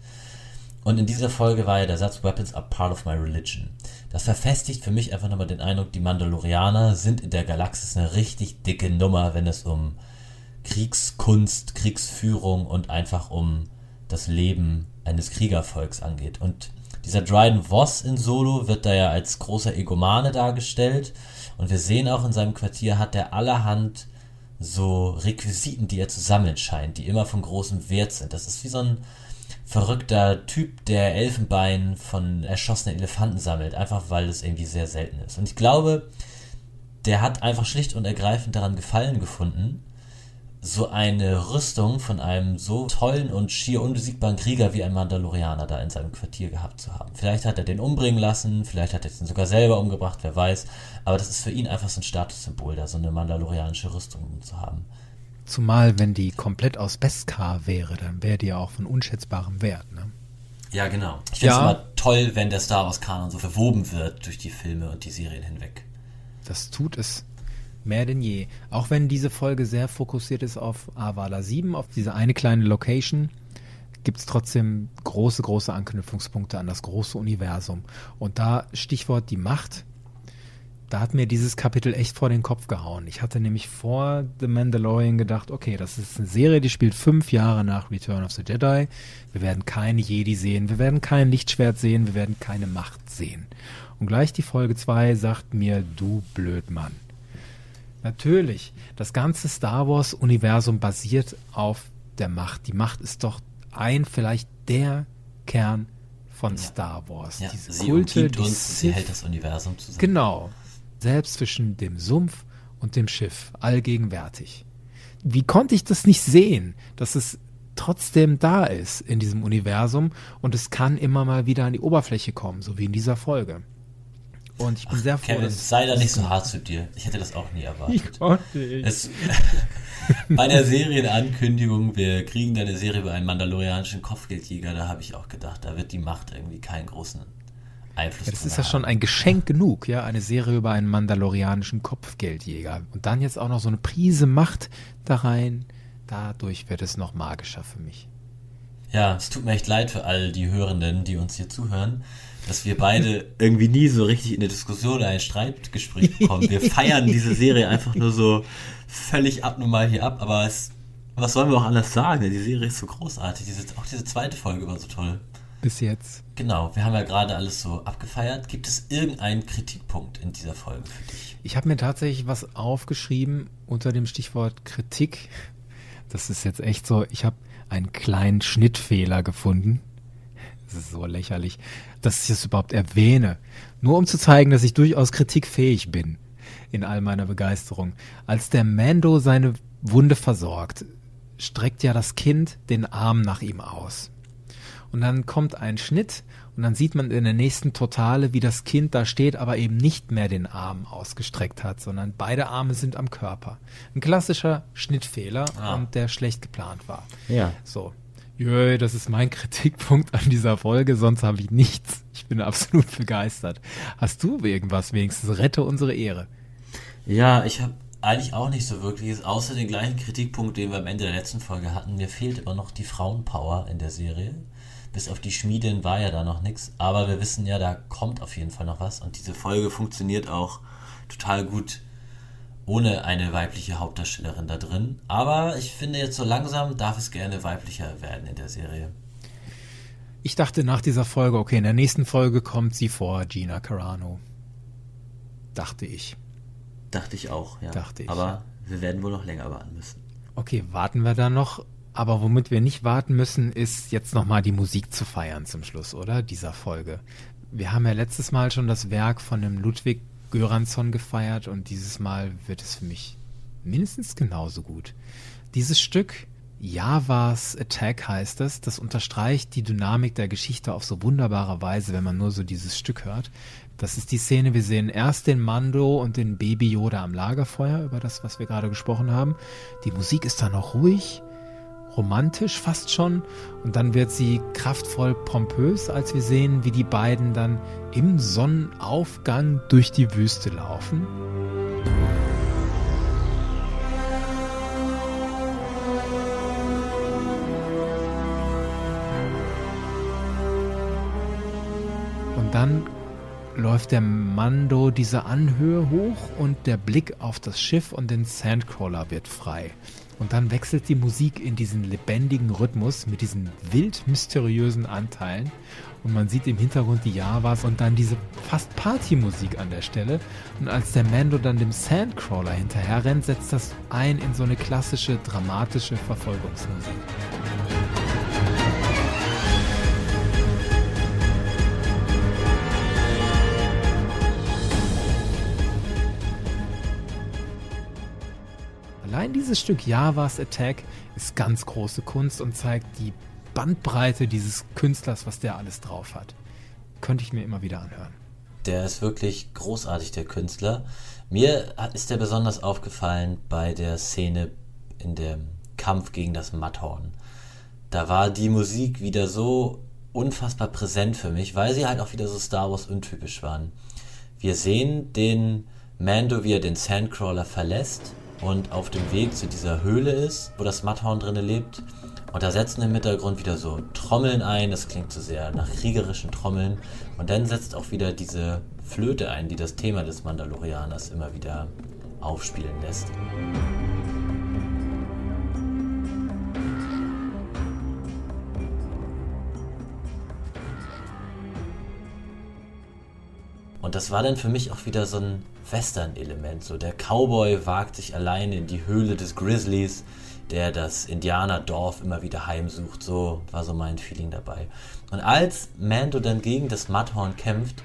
Und in dieser Folge war ja der Satz Weapons are part of my religion. Das verfestigt für mich einfach nochmal den Eindruck, die Mandalorianer sind in der Galaxis eine richtig dicke Nummer, wenn es um Kriegskunst, Kriegsführung und einfach um das Leben eines Kriegervolks angeht. Und dieser Dryden Voss in Solo wird da ja als großer Egomane dargestellt. Und wir sehen auch in seinem Quartier hat er allerhand so Requisiten, die er zu sammeln scheint, die immer von großem Wert sind. Das ist wie so ein verrückter Typ, der Elfenbein von erschossenen Elefanten sammelt, einfach weil es irgendwie sehr selten ist. Und ich glaube, der hat einfach schlicht und ergreifend daran Gefallen gefunden, so eine Rüstung von einem so tollen und schier unbesiegbaren Krieger wie ein Mandalorianer da in seinem Quartier gehabt zu haben. Vielleicht hat er den umbringen lassen, vielleicht hat er den sogar selber umgebracht, wer weiß. Aber das ist für ihn einfach so ein Statussymbol, da so eine mandalorianische Rüstung zu haben. Zumal, wenn die komplett aus Beskar wäre, dann wäre die ja auch von unschätzbarem Wert. Ne? Ja, genau. Ich finde es Ja. immer toll, wenn der Star Wars-Kanon so verwoben wird durch die Filme und die Serien hinweg. Das tut es mehr denn je. Auch wenn diese Folge sehr fokussiert ist auf Avala 7, auf diese eine kleine Location, gibt es trotzdem große, große Anknüpfungspunkte an das große Universum. Und da Stichwort die Macht, da hat mir dieses Kapitel echt vor den Kopf gehauen. Ich hatte nämlich vor The Mandalorian gedacht, okay, das ist eine Serie, die spielt fünf Jahre nach Return of the Jedi. Wir werden keine Jedi sehen, wir werden kein Lichtschwert sehen, wir werden keine Macht sehen. Und gleich die Folge 2 sagt mir, du Blödmann. Natürlich, das ganze Star Wars-Universum basiert auf der Macht. Die Macht ist doch ein, vielleicht der Kern von Star Wars. Ja, Diese sie Kulte, die uns, sie hält das Universum zusammen. Genau. Selbst zwischen dem Sumpf und dem Schiff, allgegenwärtig. Wie konnte ich das nicht sehen, dass es trotzdem da ist in diesem Universum und es kann immer mal wieder an die Oberfläche kommen, so wie in dieser Folge. Und ich bin sehr froh, Kevin, dass sei da nicht so hart zu dir. Ich hätte das auch nie erwartet. Wie konnte ich? Es, bei der Serienankündigung, wir kriegen da eine Serie über einen mandalorianischen Kopfgeldjäger, da habe ich auch gedacht, da wird die Macht irgendwie keinen großen Einfluss Ja, das ist ja haben. schon ein Geschenk genug, ja, eine Serie über einen mandalorianischen Kopfgeldjäger. Und dann jetzt auch noch so eine Prise Macht da rein. Dadurch wird es noch magischer für mich. Ja, es tut mir echt leid für all die Hörenden, die uns hier zuhören, dass wir beide irgendwie nie so richtig in der Diskussion oder ein Streitgespräch bekommen. Wir feiern diese Serie einfach nur so völlig abnormal hier ab, aber es, was sollen wir auch anders sagen? Die Serie ist so großartig. Diese, auch diese zweite Folge war so toll. Bis jetzt. Genau, wir haben ja gerade alles so abgefeiert. Gibt es irgendeinen Kritikpunkt in dieser Folge für dich? Ich habe mir tatsächlich was aufgeschrieben unter dem Stichwort Kritik. Das ist jetzt echt so, ich habe einen kleinen Schnittfehler gefunden. Das ist so lächerlich, dass ich das überhaupt erwähne. Nur um zu zeigen, dass ich durchaus kritikfähig bin in all meiner Begeisterung. Als der Mando seine Wunde versorgt, streckt ja das Kind den Arm nach ihm aus. Und dann kommt ein Schnitt und dann sieht man in der nächsten Totale, wie das Kind da steht, aber eben nicht mehr den Arm ausgestreckt hat, sondern beide Arme sind am Körper. Ein klassischer Schnittfehler Ah. der schlecht geplant war. Ja. So. Jö, das ist mein Kritikpunkt an dieser Folge, sonst habe ich nichts. Ich bin absolut begeistert. Hast du irgendwas wenigstens? Rette unsere Ehre. Ja, ich habe eigentlich auch nicht so wirklich, außer den gleichen Kritikpunkt, den wir am Ende der letzten Folge hatten. Mir fehlt immer noch die Frauenpower in der Serie. Bis auf die Schmiedin war ja da noch nichts. Aber wir wissen ja, da kommt auf jeden Fall noch was. Und diese Folge funktioniert auch total gut ohne eine weibliche Hauptdarstellerin da drin. Aber ich finde jetzt so langsam darf es gerne weiblicher werden in der Serie. Ich dachte nach dieser Folge, okay, in der nächsten Folge kommt sie vor, Gina Carano. Dachte ich. Dachte ich auch, ja. Dachte ich, Aber wir werden wohl noch länger warten müssen. Okay, warten wir dann noch. Aber womit wir nicht warten müssen, ist jetzt nochmal die Musik zu feiern zum Schluss, oder? Dieser Folge. Wir haben ja letztes Mal schon das Werk von dem Ludwig Göransson gefeiert und dieses Mal wird es für mich mindestens genauso gut. Dieses Stück, Javas Attack heißt es, das unterstreicht die Dynamik der Geschichte auf so wunderbare Weise, wenn man nur so dieses Stück hört. Das ist die Szene, wir sehen erst den Mando und den Baby Yoda am Lagerfeuer, über das, was wir gerade gesprochen haben. Die Musik ist dann noch ruhig, romantisch fast schon und dann wird sie kraftvoll pompös, als wir sehen, wie die beiden dann im Sonnenaufgang durch die Wüste laufen. Und dann läuft der Mando diese Anhöhe hoch und der Blick auf das Schiff und den Sandcrawler wird frei. Und dann wechselt die Musik in diesen lebendigen Rhythmus mit diesen wild mysteriösen Anteilen. Und man sieht im Hintergrund die Javas und dann diese fast Partymusik an der Stelle. Und als der Mando dann dem Sandcrawler hinterher rennt, setzt das ein in so eine klassische dramatische Verfolgungsmusik. Allein dieses Stück Javas Attack ist ganz große Kunst und zeigt die Bandbreite dieses Künstlers, was der alles drauf hat. Könnte ich mir immer wieder anhören. Der ist wirklich großartig, der Künstler. Mir ist der besonders aufgefallen bei der Szene in dem Kampf gegen das Matthorn. Da war die Musik wieder so unfassbar präsent für mich, weil sie halt auch wieder so Star Wars untypisch waren. Wir sehen den Mando, wie er den Sandcrawler verlässt und auf dem Weg zu dieser Höhle ist, wo das Mudhorn drinne lebt. Und da setzen im Hintergrund wieder so Trommeln ein, das klingt so sehr nach kriegerischen Trommeln. Und dann setzt auch wieder diese Flöte ein, die das Thema des Mandalorianers immer wieder aufspielen lässt. Das war dann für mich auch wieder so ein Western-Element. So der Cowboy wagt sich alleine in die Höhle des Grizzlies, der das Indianerdorf immer wieder heimsucht. So war so mein Feeling dabei. Und als Mando dann gegen das Mudhorn kämpft,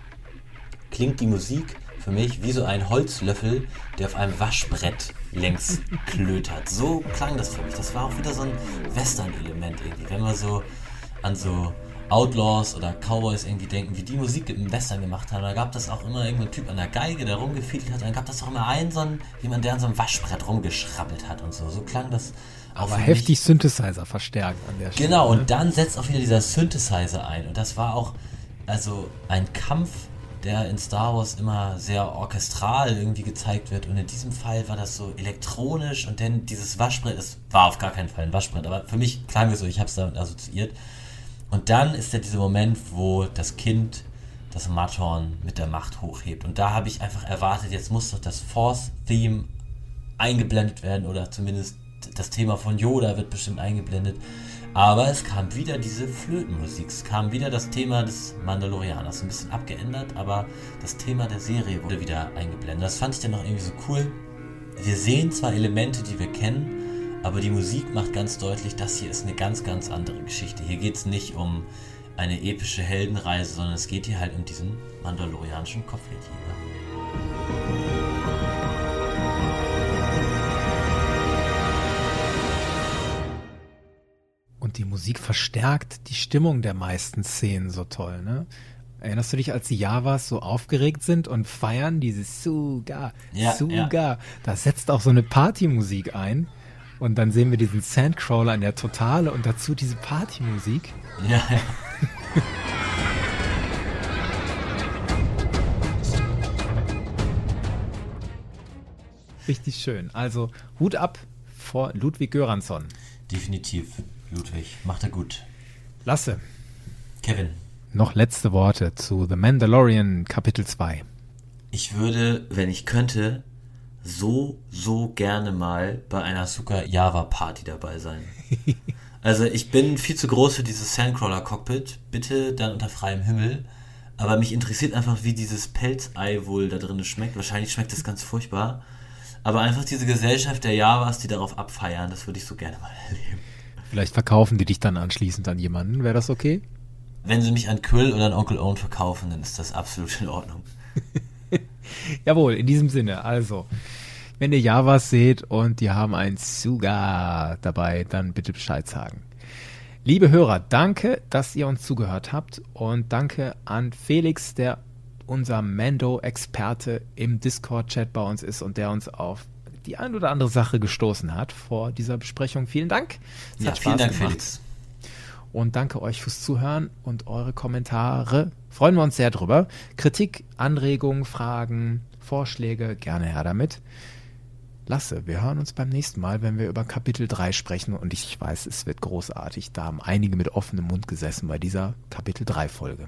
klingt die Musik für mich wie so ein Holzlöffel, der auf einem Waschbrett längs klötert. So klang das für mich. Das war auch wieder so ein Western-Element irgendwie. Wenn man so an so Outlaws oder Cowboys irgendwie denken, wie die Musik im Western gemacht haben. Da gab es auch immer irgendeinen Typ an der Geige, der rumgefiedelt hat. Dann gab es auch immer einen, so einen, jemand, der an so einem Waschbrett rumgeschrabbelt hat und so. So klang das auch Aber heftig. Synthesizer verstärkt an der Stelle. Genau, und ne? dann setzt auch wieder dieser Synthesizer ein. Und das war auch also ein Kampf, der in Star Wars immer sehr orchestral irgendwie gezeigt wird. Und in diesem Fall war das so elektronisch und dann dieses Waschbrett, es war auf gar keinen Fall ein Waschbrett, aber für mich klang es so, ich habe es damit assoziiert. Und dann ist ja dieser Moment, wo das Kind das Matterhorn mit der Macht hochhebt. Und da habe ich einfach erwartet, jetzt muss doch das Force-Theme eingeblendet werden oder zumindest das Thema von Yoda wird bestimmt eingeblendet. Aber es kam wieder diese Flötenmusik. Es kam wieder das Thema des Mandalorianers. Ein bisschen abgeändert, aber das Thema der Serie wurde wieder eingeblendet. Das fand ich dann noch irgendwie so cool. Wir sehen zwar Elemente, die wir kennen, aber die Musik macht ganz deutlich, das hier ist eine ganz, ganz andere Geschichte. Hier geht es nicht um eine epische Heldenreise, sondern es geht hier halt um diesen mandalorianischen Kopfgeldjäger. Und die Musik verstärkt die Stimmung der meisten Szenen so toll, ne? Erinnerst du dich, als die Javas so aufgeregt sind und feiern dieses Suga, ja, Suga? Ja. Da setzt auch so eine Partymusik ein. Und dann sehen wir diesen Sandcrawler in der Totale und dazu diese Partymusik. Ja, ja. Richtig schön. Also Hut ab vor Ludwig Göransson. Definitiv, Ludwig. Macht er gut. Lasse. Kevin. Noch letzte Worte zu The Mandalorian Kapitel 2. Ich würde, wenn ich könnte, so, so gerne mal bei einer Suka Java Party dabei sein. also ich bin viel zu groß für dieses Sandcrawler Cockpit. Bitte dann unter freiem Himmel. Aber mich interessiert einfach, wie dieses Pelzei wohl da drin schmeckt. Wahrscheinlich schmeckt es ganz furchtbar. Aber einfach diese Gesellschaft der Javas, die darauf abfeiern, das würde ich so gerne mal erleben. Vielleicht verkaufen die dich dann anschließend an jemanden. Wäre das okay? Wenn sie mich an Quill oder an Onkel Owen verkaufen, dann ist das absolut in Ordnung. Jawohl, in diesem Sinne. Also, wenn ihr Javas seht und die haben ein Suga dabei, dann bitte Bescheid sagen. Liebe Hörer, danke, dass ihr uns zugehört habt und danke an Felix, der unser Mando-Experte im Discord-Chat bei uns ist und der uns auf die ein oder andere Sache gestoßen hat vor dieser Besprechung. Vielen Dank. Es ja, vielen Dank, gemacht. Felix. Und danke euch fürs Zuhören und eure Kommentare. Freuen wir uns sehr drüber. Kritik, Anregungen, Fragen, Vorschläge, gerne her damit. Lasse, wir hören uns beim nächsten Mal, wenn wir über Kapitel 3 sprechen. Und ich weiß, es wird großartig. Da haben einige mit offenem Mund gesessen bei dieser Kapitel 3 Folge.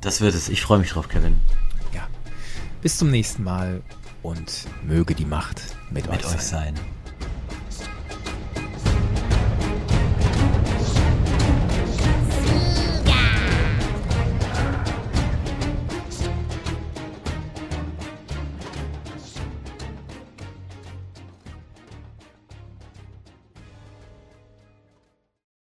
Das wird es. Ich freue mich drauf, Kevin. Ja. Bis zum nächsten Mal und möge die Macht mit, mit euch sein. Euch sein.